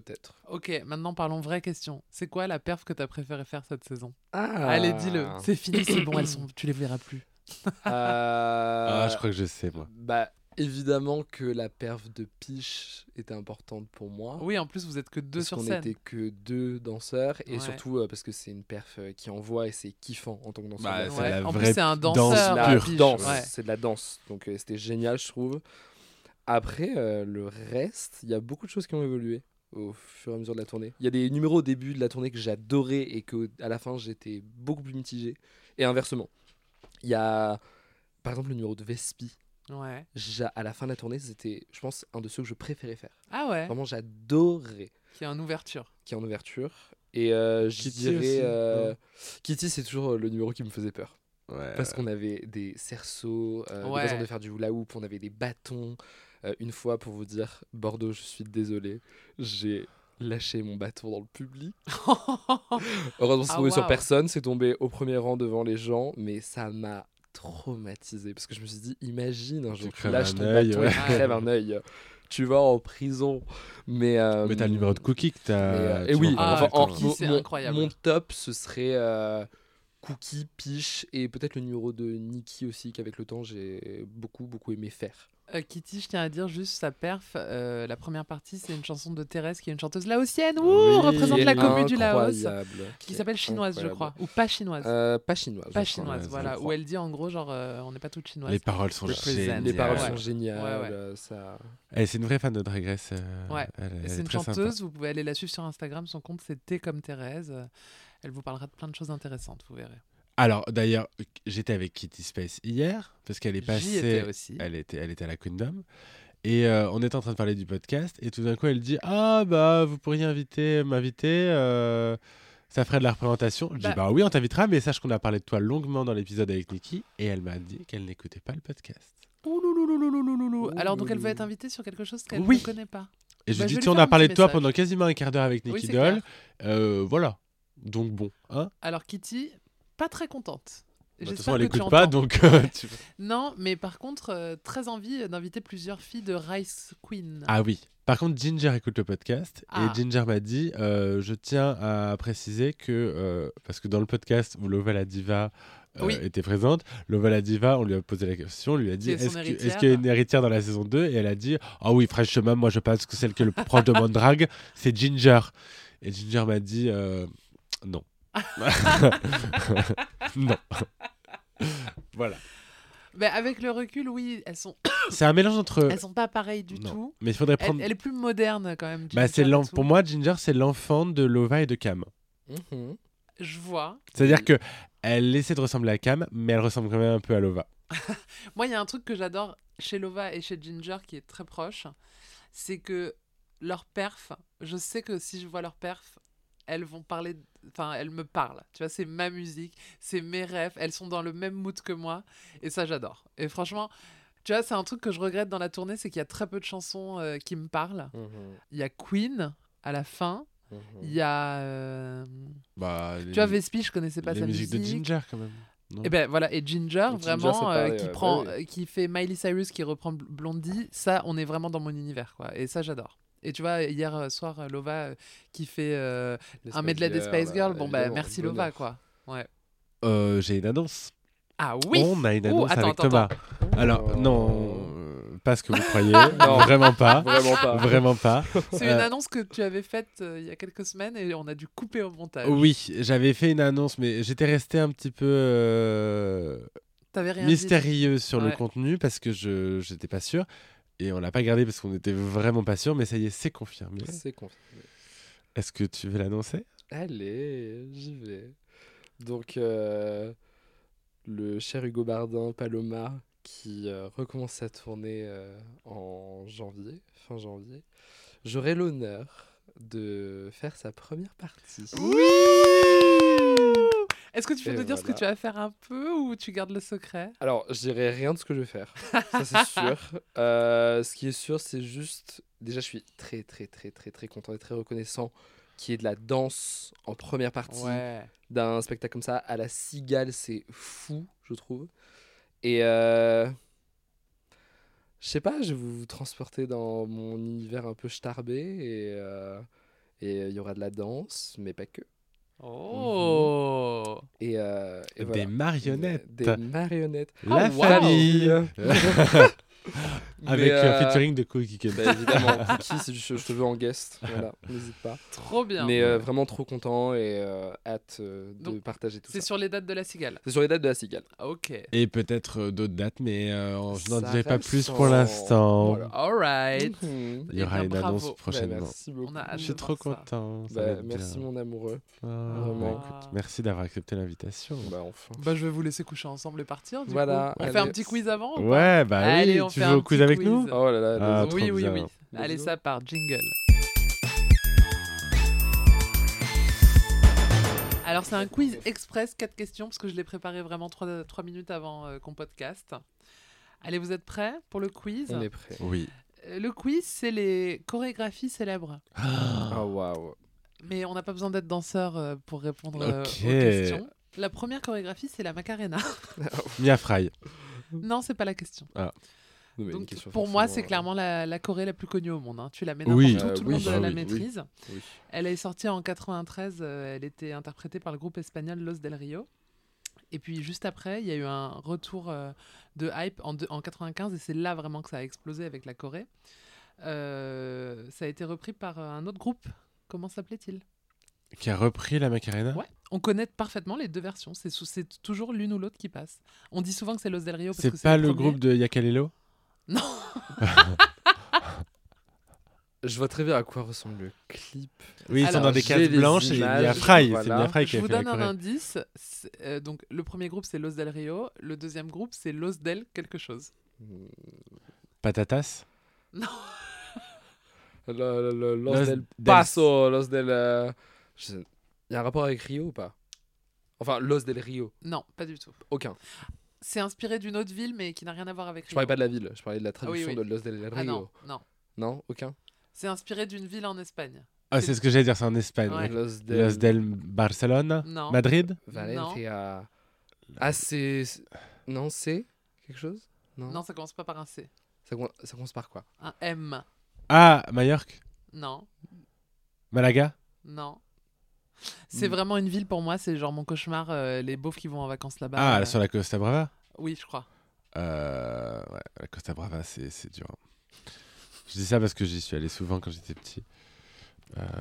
Peut-être. Ok, maintenant parlons vraie question. C'est quoi la perf que t'as préféré faire cette saison? Ah Allez, dis-le. C'est fini, c'est bon, elles sont... tu les verras plus. Ah, Euh, je crois que je sais, moi. Bah, évidemment que la perf de Piche était importante pour moi. Oui, en plus, vous êtes que deux parce sur qu'on scène. était que deux danseurs et Ouais. surtout euh, parce que c'est une perf euh, qui envoie et c'est kiffant en tant que danseur. Bah, Ouais, la En plus, c'est un danse danseur. la euh, pure. Danse, ouais. c'est de la danse. Donc euh, c'était génial, je trouve. Après, euh, le reste, il y a beaucoup de choses qui ont évolué au fur et à mesure de la tournée. Il y a des numéros au début de la tournée que j'adorais et que à la fin j'étais beaucoup plus mitigé. Et inversement, il y a par exemple le numéro de Vespi. Ouais. J'a- À la fin de la tournée, c'était, je pense, un de ceux que je préférais faire. Ah ouais, Vraiment, j'adorais. qui est en ouverture. Qui est en ouverture. Et euh, je Kitty dirais. euh, Kitty, c'est toujours euh, le numéro qui me faisait peur. Ouais. Parce qu'on avait des cerceaux, euh, Ouais. des façons de faire du hula hoop, on avait des bâtons. Euh, une fois, pour vous dire, Bordeaux, je suis désolé, j'ai lâché mon bâton dans le public. Heureusement, c'est Ah, tombé sur personne, c'est tombé au premier rang devant les gens, mais ça m'a traumatisé parce que je me suis dit, imagine un jour tu lâches ton œil, bâton ouais. et tu crèves un œil. Tu vas en prison. Mais, euh, Mais t'as le numéro de Cookie que t'as. euh, et oui, Ah, enfin, en- c'est mon- incroyable. Mon top, ce serait euh, Cookie, Piche et peut-être le numéro de Nikki aussi, qu'avec le temps, j'ai beaucoup, beaucoup aimé faire. Euh, Kitty, je tiens à dire juste sa perf. euh, la première partie, c'est une chanson de Thérèse qui est une chanteuse laotienne. Ouh, Oui, représente la commu du Laos. Qui s'appelle chinoise, je crois. Ou pas chinoise. Euh, pas chinoise. pas crois. chinoise, voilà. Où elle dit en gros, genre, euh, on n'est pas toutes chinoises. Les paroles sont géniales. Les paroles Ouais. sont géniales. Ouais, ouais. Ça... Eh, c'est une vraie fan de Drag Race. Ouais. elle- elle C'est est une sympa. chanteuse, vous pouvez aller la suivre sur Instagram. Son compte, c'est T comme Thérèse. Elle vous parlera de plein de choses intéressantes, vous verrez. Alors, d'ailleurs, j'étais avec Kitty Space hier, parce qu'elle est passée. étais aussi. Elle était, elle était à la Queendom. Et euh, on était en train de parler du podcast. Et tout d'un coup, elle dit Ah, bah, vous pourriez inviter, m'inviter. euh, ça ferait de la représentation. Je Bah- dis Bah oui, on t'invitera, mais sache qu'on a parlé de toi longuement dans l'épisode avec Nikki. Et elle m'a dit qu'elle n'écoutait pas le podcast. Ouloulouloulouloulou. Alors, donc, elle veut être invitée sur quelque chose qu'elle Oui. ne connaît pas. Et je Bah, lui je dis Tu lui on a parlé de toi pendant quasiment un quart d'heure avec Oui, Nikki c'est Doll. Euh, voilà. Donc bon. Hein Alors, Kitty, pas très contente. Bah, De toute façon, elle n'écoute pas, donc. euh, tu- Non, mais par contre, euh, très envie d'inviter plusieurs filles de Rice Queen. Ah oui. Par contre, Ginger écoute le podcast Ah. et Ginger m'a dit euh, Je tiens à préciser que, parce que dans le podcast où Lova la Diva Oui. était présente, Lova la Diva, on lui a posé la question, on lui a dit est Est-ce qu'il y a une héritière dans la saison 2 Et elle a dit Ah oui, franchement, moi je pense que celle qui est le plus proche de mon drag, c'est Ginger. Et Ginger m'a dit Non. non. voilà. Mais avec le recul, oui, elles sont, C'est un mélange entre. elles sont pas pareilles du non. tout. Mais il faudrait prendre. elle est plus moderne quand même. Bah, Ginger, c'est pour moi, Ginger, c'est l'enfant de Lova et de Cam. Mhm. Je vois. C'est-à-dire que elle essaie de ressembler à Cam, mais elle ressemble quand même un peu à Lova. Moi, il y a un truc que j'adore chez Lova et chez Ginger qui est très proche, c'est que leur perf, je sais que si je vois leur perf, elles vont parler, enfin, elles me parlent. Tu vois, c'est ma musique, c'est mes rêves, elles sont dans le même mood que moi, et ça, j'adore. Et franchement, tu vois, c'est un truc que je regrette dans la tournée, c'est qu'il y a très peu de chansons euh, qui me parlent. Mhm. Il y a Queen à la fin, Mhm. il y a, euh, Bah, tu vois, Vespi, je connaissais pas les sa musiques musique. de Ginger quand même. non Et ben voilà, et Ginger, vraiment, euh, qui ouais, prend, ouais, euh, qui fait Miley Cyrus, qui reprend Bl- Blondie, ça, on est vraiment dans mon univers, quoi. Et ça, j'adore. Et tu vois, hier euh, soir, euh, Lova euh, qui fait euh, un medley des Spice Girls. Bon, bah merci. Lova, quoi. Ouais. Euh, J'ai une annonce. Ah oui On a une annonce attends, avec attends, Thomas. Alors, Oh. non, pas ce que vous croyez. Non. Vraiment pas. Vraiment pas. Vraiment pas. C'est une annonce que tu avais faite euh, il y a quelques semaines et on a dû couper au montage. Oui, j'avais fait une annonce, mais j'étais resté un petit peu euh, mystérieux sur le contenu parce que je j'étais pas sûr. Et on l'a pas gardé parce qu'on était vraiment pas sûr, mais ça y est, c'est confirmé. C'est confirmé. Est-ce que tu veux l'annoncer? Allez, j'y vais. Donc, euh, le cher Hugo Bardin, Paloma, qui euh, recommence sa tournée euh, en janvier, fin janvier, j'aurai l'honneur de faire sa première partie. dit. Est-ce que tu peux nous dire ce que tu vas faire un peu ou tu gardes le secret? Alors, je dirai rien de ce que je vais faire, ça c'est sûr. Euh, ce qui est sûr, c'est juste. Déjà, je suis très, très, très, très, très content et très reconnaissant qu'il y ait de la danse en première partie. Ouais. d'un spectacle comme ça à la cigale, c'est fou, je trouve. Et euh, je sais pas, je vais vous transporter dans mon univers un peu starbé et euh, et il y aura de la danse, mais pas que. Oh Et, euh, et Des voilà. marionnettes. Des marionnettes. La Oh, wow. famille. Avec un euh, featuring de Cookie Ken. bah, évidemment, Kiki, si je, je te veux en guest, voilà, n'hésite pas. Trop bien. Mais euh, vraiment trop content et euh, hâte euh, de Donc, partager tout C'est ça. sur les dates de la cigale. C'est sur les dates de la cigale. Ok. Et peut-être euh, d'autres dates, mais euh, je n'en dirai pas plus pour l'instant. Voilà. Alright. Mhm. Il y aura Eh une bien, annonce bravo. Bah, prochainement. merci beaucoup. On a hâte Je suis trop content. ça Bah, merci mon amoureux. Ah, Vraiment. bah, écoute, merci d'avoir accepté l'invitation. Bah enfin. Bah, je vais vous laisser coucher ensemble et partir. Du Voilà, coup. On fait un petit quiz avant Ouais, bah Allez, oui, on tu fait veux un au quiz petit avec quiz. nous Oh là là. Ah, Oui, oui, oui. Allez, go. ça part. Jingle. Alors, c'est un quiz express, 4 questions, parce que je l'ai préparé vraiment 3, minutes avant euh, qu'on podcast. Allez, vous êtes prêts pour le quiz? On est prêt. Oui. Euh, Le quiz, c'est les chorégraphies célèbres. Ah waouh. Mais on n'a pas besoin d'être danseur euh, pour répondre euh, Ok. aux questions. La première chorégraphie, c'est la Macarena. Mia Fry. non, c'est pas la question. Non, Donc, pour moi, c'est euh, clairement la, la Corée la plus connue au monde. hein. Tu la mets n'importe Oui. où, Euh, tout le monde Ah la oui, maîtrise. Elle est sortie en 93. euh, elle était interprétée par le groupe espagnol Los del Rio. Et puis juste après, il y a eu un retour euh, de hype en, en 95 et c'est là vraiment que ça a explosé avec la Corée. Euh, ça a été repris par un autre groupe. Comment s'appelait-il? Qui a repris la Macarena? Ouais. On connaît parfaitement les deux versions. C'est toujours l'une ou l'autre qui passe. On dit souvent que c'est Los del Rio C'est pas le groupe de Yakalelo Non. Je vois très bien à quoi ressemble le clip. Oui, ils sont dans des cases blanches et images, Mia Fry. C'est voilà. Mia Fry qui Je a vous fait donne un indice. Euh, donc, le premier groupe, c'est Los del Rio. Le deuxième groupe, c'est Los del quelque chose. Hmm. Patatas lo- Los, Los del del- Paso, Los del. euh, je- Il y a un rapport avec Rio ou pas? Enfin, Los del Rio. Non, pas du tout. Aucun. C'est inspiré d'une autre ville, mais qui n'a rien à voir avec Je Rio. parlais pas de la ville, je parlais de la traduction oui. de Los del Rio. Ah non, non. Non, aucun? C'est inspiré d'une ville en Espagne. Ah, c'est ce que j'allais dire, c'est en Espagne. Ouais. Los del. Los del Non. Madrid? Valencia. Ah, c'est. Non, c'est quelque chose? Non. Non, ça commence pas par un C. Ça, commence- ça commence par quoi? Un M. Ah, Majorque? Non, Malaga? Non. C'est Hmm. vraiment une ville pour moi, c'est genre mon cauchemar, euh, les beaufs qui vont en vacances là-bas. Ah, euh, sur la Costa Brava? Oui, je crois. Euh, ouais, la Costa Brava, c'est dur. Je dis ça parce que j'y suis allé souvent quand j'étais petit.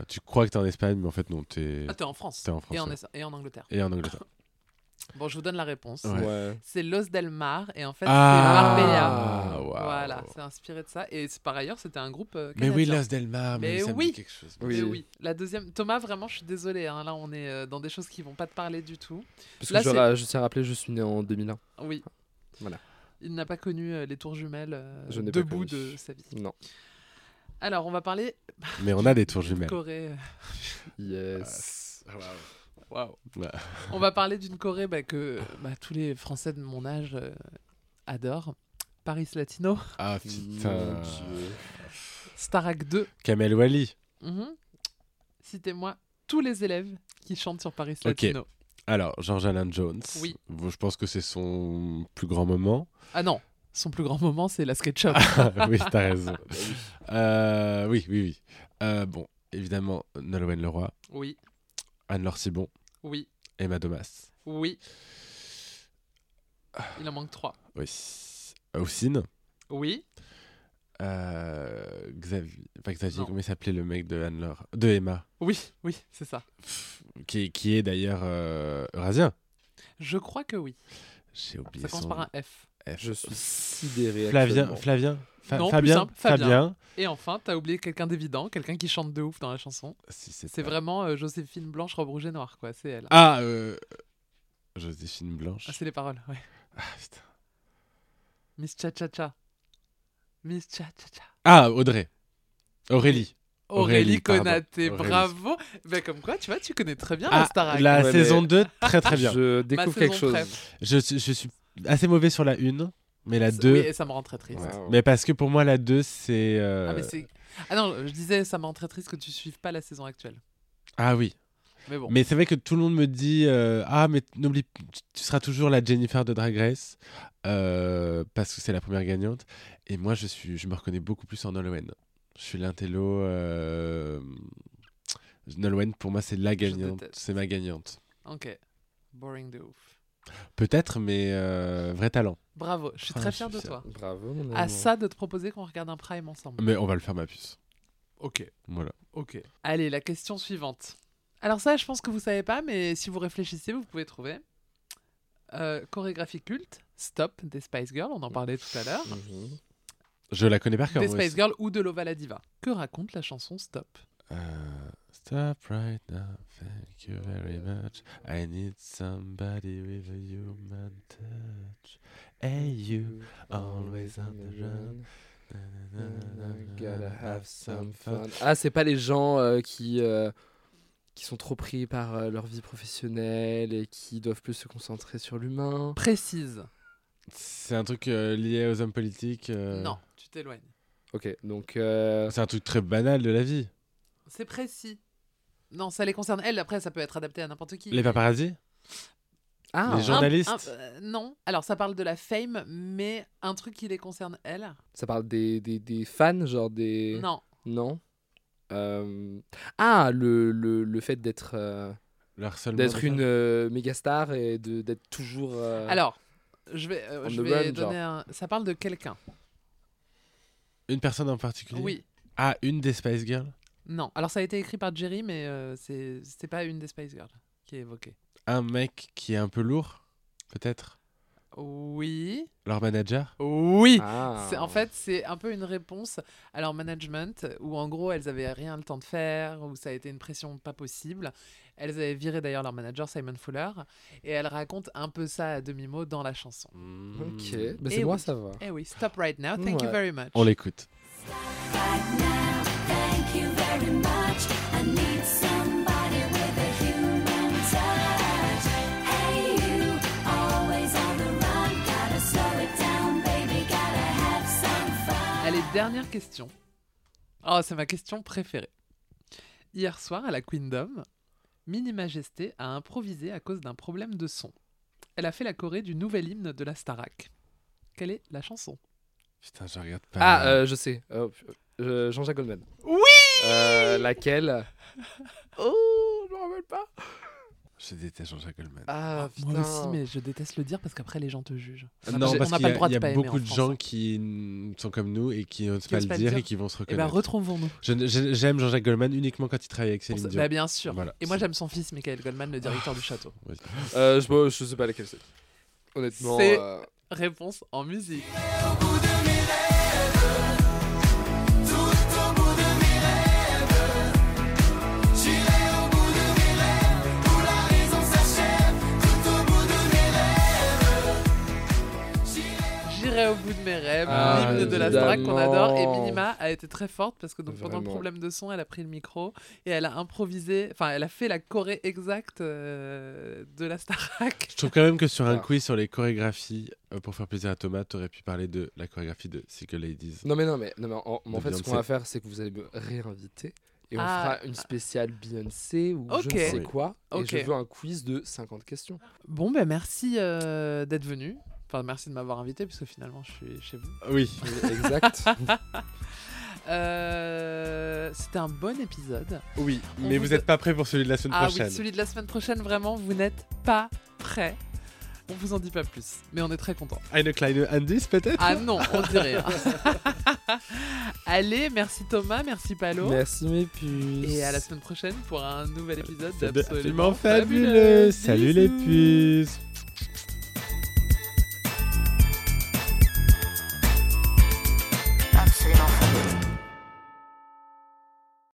Tu crois que t'es en Espagne, mais en fait, non, t'es. Ah, t'es en France. T'es en France, Et en. Es- et en Angleterre. Et en Angleterre. Bon, je vous donne la réponse. Ouais. C'est Los del Mar, et en fait, Ah, c'est Marbella. waouh. Voilà, c'est inspiré de ça. Et c'est- par ailleurs, c'était un groupe euh, Mais oui, canadien. Los Del Mar, mais, Mais ça me oui. dit quelque chose. Oui. Mais oui. La deuxième, Thomas, vraiment, je suis désolée. hein, Là, on est euh, dans des choses qui vont pas te parler du tout. Parce que Là, je, ra- je tiens à rappeler, je suis né en 2001. Oui. Voilà. Il n'a pas connu euh, les tours jumelles euh, Je debout de sa vie. Non. Alors, on va parler Mais on a des tours jumelles. Corée. Yes. Waouh. On va parler d'une Corée bah, que bah, tous les Français de mon âge euh, adorent. Paris Latino, Ah putain. Dieu. Starac 2. Kamel Wally. Mhm. Citez-moi tous les élèves qui chantent sur Paris Ok. Latino. Alors, George Allen Jones. Oui. Bon, je pense que c'est son plus grand moment. Ah non, son plus grand moment, c'est la SketchUp. oui, t'as raison. Oui. Euh, oui, oui, oui. Euh, bon, évidemment, Nolwenn Leroy, Oui, Anne-Laure Cibon, oui, Emma Domas. oui. Il en manque trois. Oui. Houssine. Oui, Euh, Xavier. Pas Xavier, Non. comment il s'appelait le mec de Anne-Laure De Emma? oui, oui, c'est ça. Qui, qui est d'ailleurs euh, eurasien. Je crois que oui. J'ai oublié Ça commence son par un F. F. Je suis sidéré. Flavien. Flavien. Fa- Non, plus Fabien. simple, Fabien. Fabien. Et enfin, t'as oublié quelqu'un d'évident, quelqu'un qui chante de ouf dans la chanson. Si C'est pas- vraiment euh, Joséphine Blanche, robe rouge et noire, quoi. C'est elle. Ah, euh... Joséphine Blanche. Ah, c'est les paroles, ouais. Ah, putain. Miss Cha Cha Cha. Miss Cha Cha Cha. Ah, Audrey. Aurélie. Aurélie, Aurélie, pardon. Konaté, Aurélie. bravo. Ben, comme quoi, tu vois, tu connais très bien la Ah, la Ouais, saison mais- 2, très très bien. Je découvre quelque chose. Je, suis- je suis assez mauvais sur la 1, mais la C'est- 2... Oui, et ça me rend très triste. Wow. Mais parce que pour moi, la 2, c'est... euh, Ah, mais c'est... ah non, je disais, ça me rend très triste que tu suives pas la saison actuelle. Ah oui. Mais bon. Mais c'est vrai que tout le monde me dit euh, Ah, mais n'oublie, tu- tu seras toujours la Jennifer de Drag Race euh, parce que c'est la première gagnante. Et moi, je, suis, je me reconnais beaucoup plus en Nolwenn. Je suis l'intello. Euh... Nolwenn, pour moi, c'est la gagnante. C'est ma gagnante. Ok. Boring de ouf. Peut-être, mais euh, vrai talent. Bravo, je suis Ah, très fier de toi. Bravo, mon À ça de te proposer qu'on regarde un prime ensemble. Mais on va le faire, ma puce. Ok. Voilà. Ok. Allez, la question suivante. Alors ça, je pense que vous savez pas, mais si vous réfléchissez, vous pouvez trouver. Euh, chorégraphie culte, Stop des Spice Girls, on en parlait tout à l'heure. Mhm. Je la connais par cœur. Des Spice. Girls ou de Lova la Diva. Que raconte la chanson Stop? Stop right now, thank you very much. I need somebody with a human touch. Hey you, always on the run. Na, na, na, na, Gotta have some fun. Ah, c'est pas les gens euh, qui, euh, qui sont trop pris par euh, leur vie professionnelle et qui doivent plus se concentrer sur l'humain. Précise. C'est un truc euh, lié aux hommes politiques. euh, Non, tu t'éloignes. Ok, donc. euh, C'est un truc très banal de la vie. C'est précis. Non, ça les concerne elles. Après, ça peut être adapté à n'importe qui. Les paparazzis Ah, Les journalistes? Un- un- euh, Non. Alors, ça parle de la fame, mais un truc qui les concerne elles. ça parle des, des, des fans, genre des. Non. Non. Euh, Ah, le, le, le fait d'être euh, d'être une euh, méga star et de- d'être toujours. euh, Alors, je vais, euh, je the vais run, donner un... Ça parle de quelqu'un. Une personne en particulier? Oui. Ah, une des Spice Girls? Non. Alors, ça a été écrit par Jerry, mais euh, c'est c'était pas une des Spice Girls qui est évoquée. Un mec qui est un peu lourd, peut-être? Oui. Leur manager? Oui. Ah. C'est- En fait, c'est un peu une réponse à leur management où en gros elles avaient rien le temps de faire, où ça a été une pression pas possible. Elles avaient viré d'ailleurs leur manager Simon Fuller et elles racontent un peu ça à demi-mot dans la chanson. Ok, Hmm. bah, Eh c'est moi, oui. ça va. Eh oui, stop right now, thank you Ouais. very much. On l'écoute. Right now, Allez, dernière question. Oh, c'est ma question préférée. Hier soir, à la Queendom, Mini Majesté a improvisé à cause d'un problème de son. Elle a fait la choré du nouvel hymne de la Starac. Quelle est la chanson? Putain, je regarde pas. Ah, euh, je sais. Euh, euh, Jean-Jacques Goldman. Oui Euh, laquelle? Oh, je me rappelle pas. Je déteste Jean-Jacques Goldman. Ah, putain. Moi aussi, mais je déteste le dire parce qu'après les gens te jugent. N'a non, pas- parce qu'il y a, y pas beaucoup de gens qui sont comme nous et qui n'osent pas le pas le dire et qui vont se Eh ben, reconnaître. retrouvons-nous. Je ne- je- J'aime Jean-Jacques Goldman uniquement quand il travaille avec Céline Dion. Bah, bien sûr. Voilà. Et moi, j'aime son fils, Michael Goldman, le directeur du château. Euh, je, je sais pas laquelle c'est. Honnêtement. C'est- euh, Réponse en musique. J'irai au bout de mes rêves, Ah, l'hymne de la Starac qu'on adore. Et. Minima a été très forte parce que donc, pendant le problème de son, elle a pris le micro et elle a improvisé, enfin, elle a fait la choré exacte euh, de la Starac. Je trouve quand même que sur un Ah. quiz sur les chorégraphies, euh, pour faire plaisir à Thomas, t'aurais pu parler de la chorégraphie de Single Ladies. Non, mais non, mais, non, mais en, fait, ce qu'on va faire, c'est que vous allez me réinviter. Et on Ah. fera une spéciale Beyoncé ou je ne sais quoi. Ok. Et je veux un quiz de 50 questions. Bon, ben merci euh, d'être venu. Enfin, merci de m'avoir invité puisque finalement, je suis chez vous. Oui. exact. Euh, C'était un bon épisode. Oui, On mais vous n'êtes pas prêts pour celui de la semaine Ah prochaine. oui, celui de la semaine prochaine, vraiment, vous n'êtes pas prêts. On vous en dit pas plus, mais on est très contents. Eine kleine Andis peut-être? Ah non, on rien. Allez, merci Thomas, merci Palo. Merci mes puces. Et à la semaine prochaine pour un nouvel épisode absolument fabuleux. Salut les puces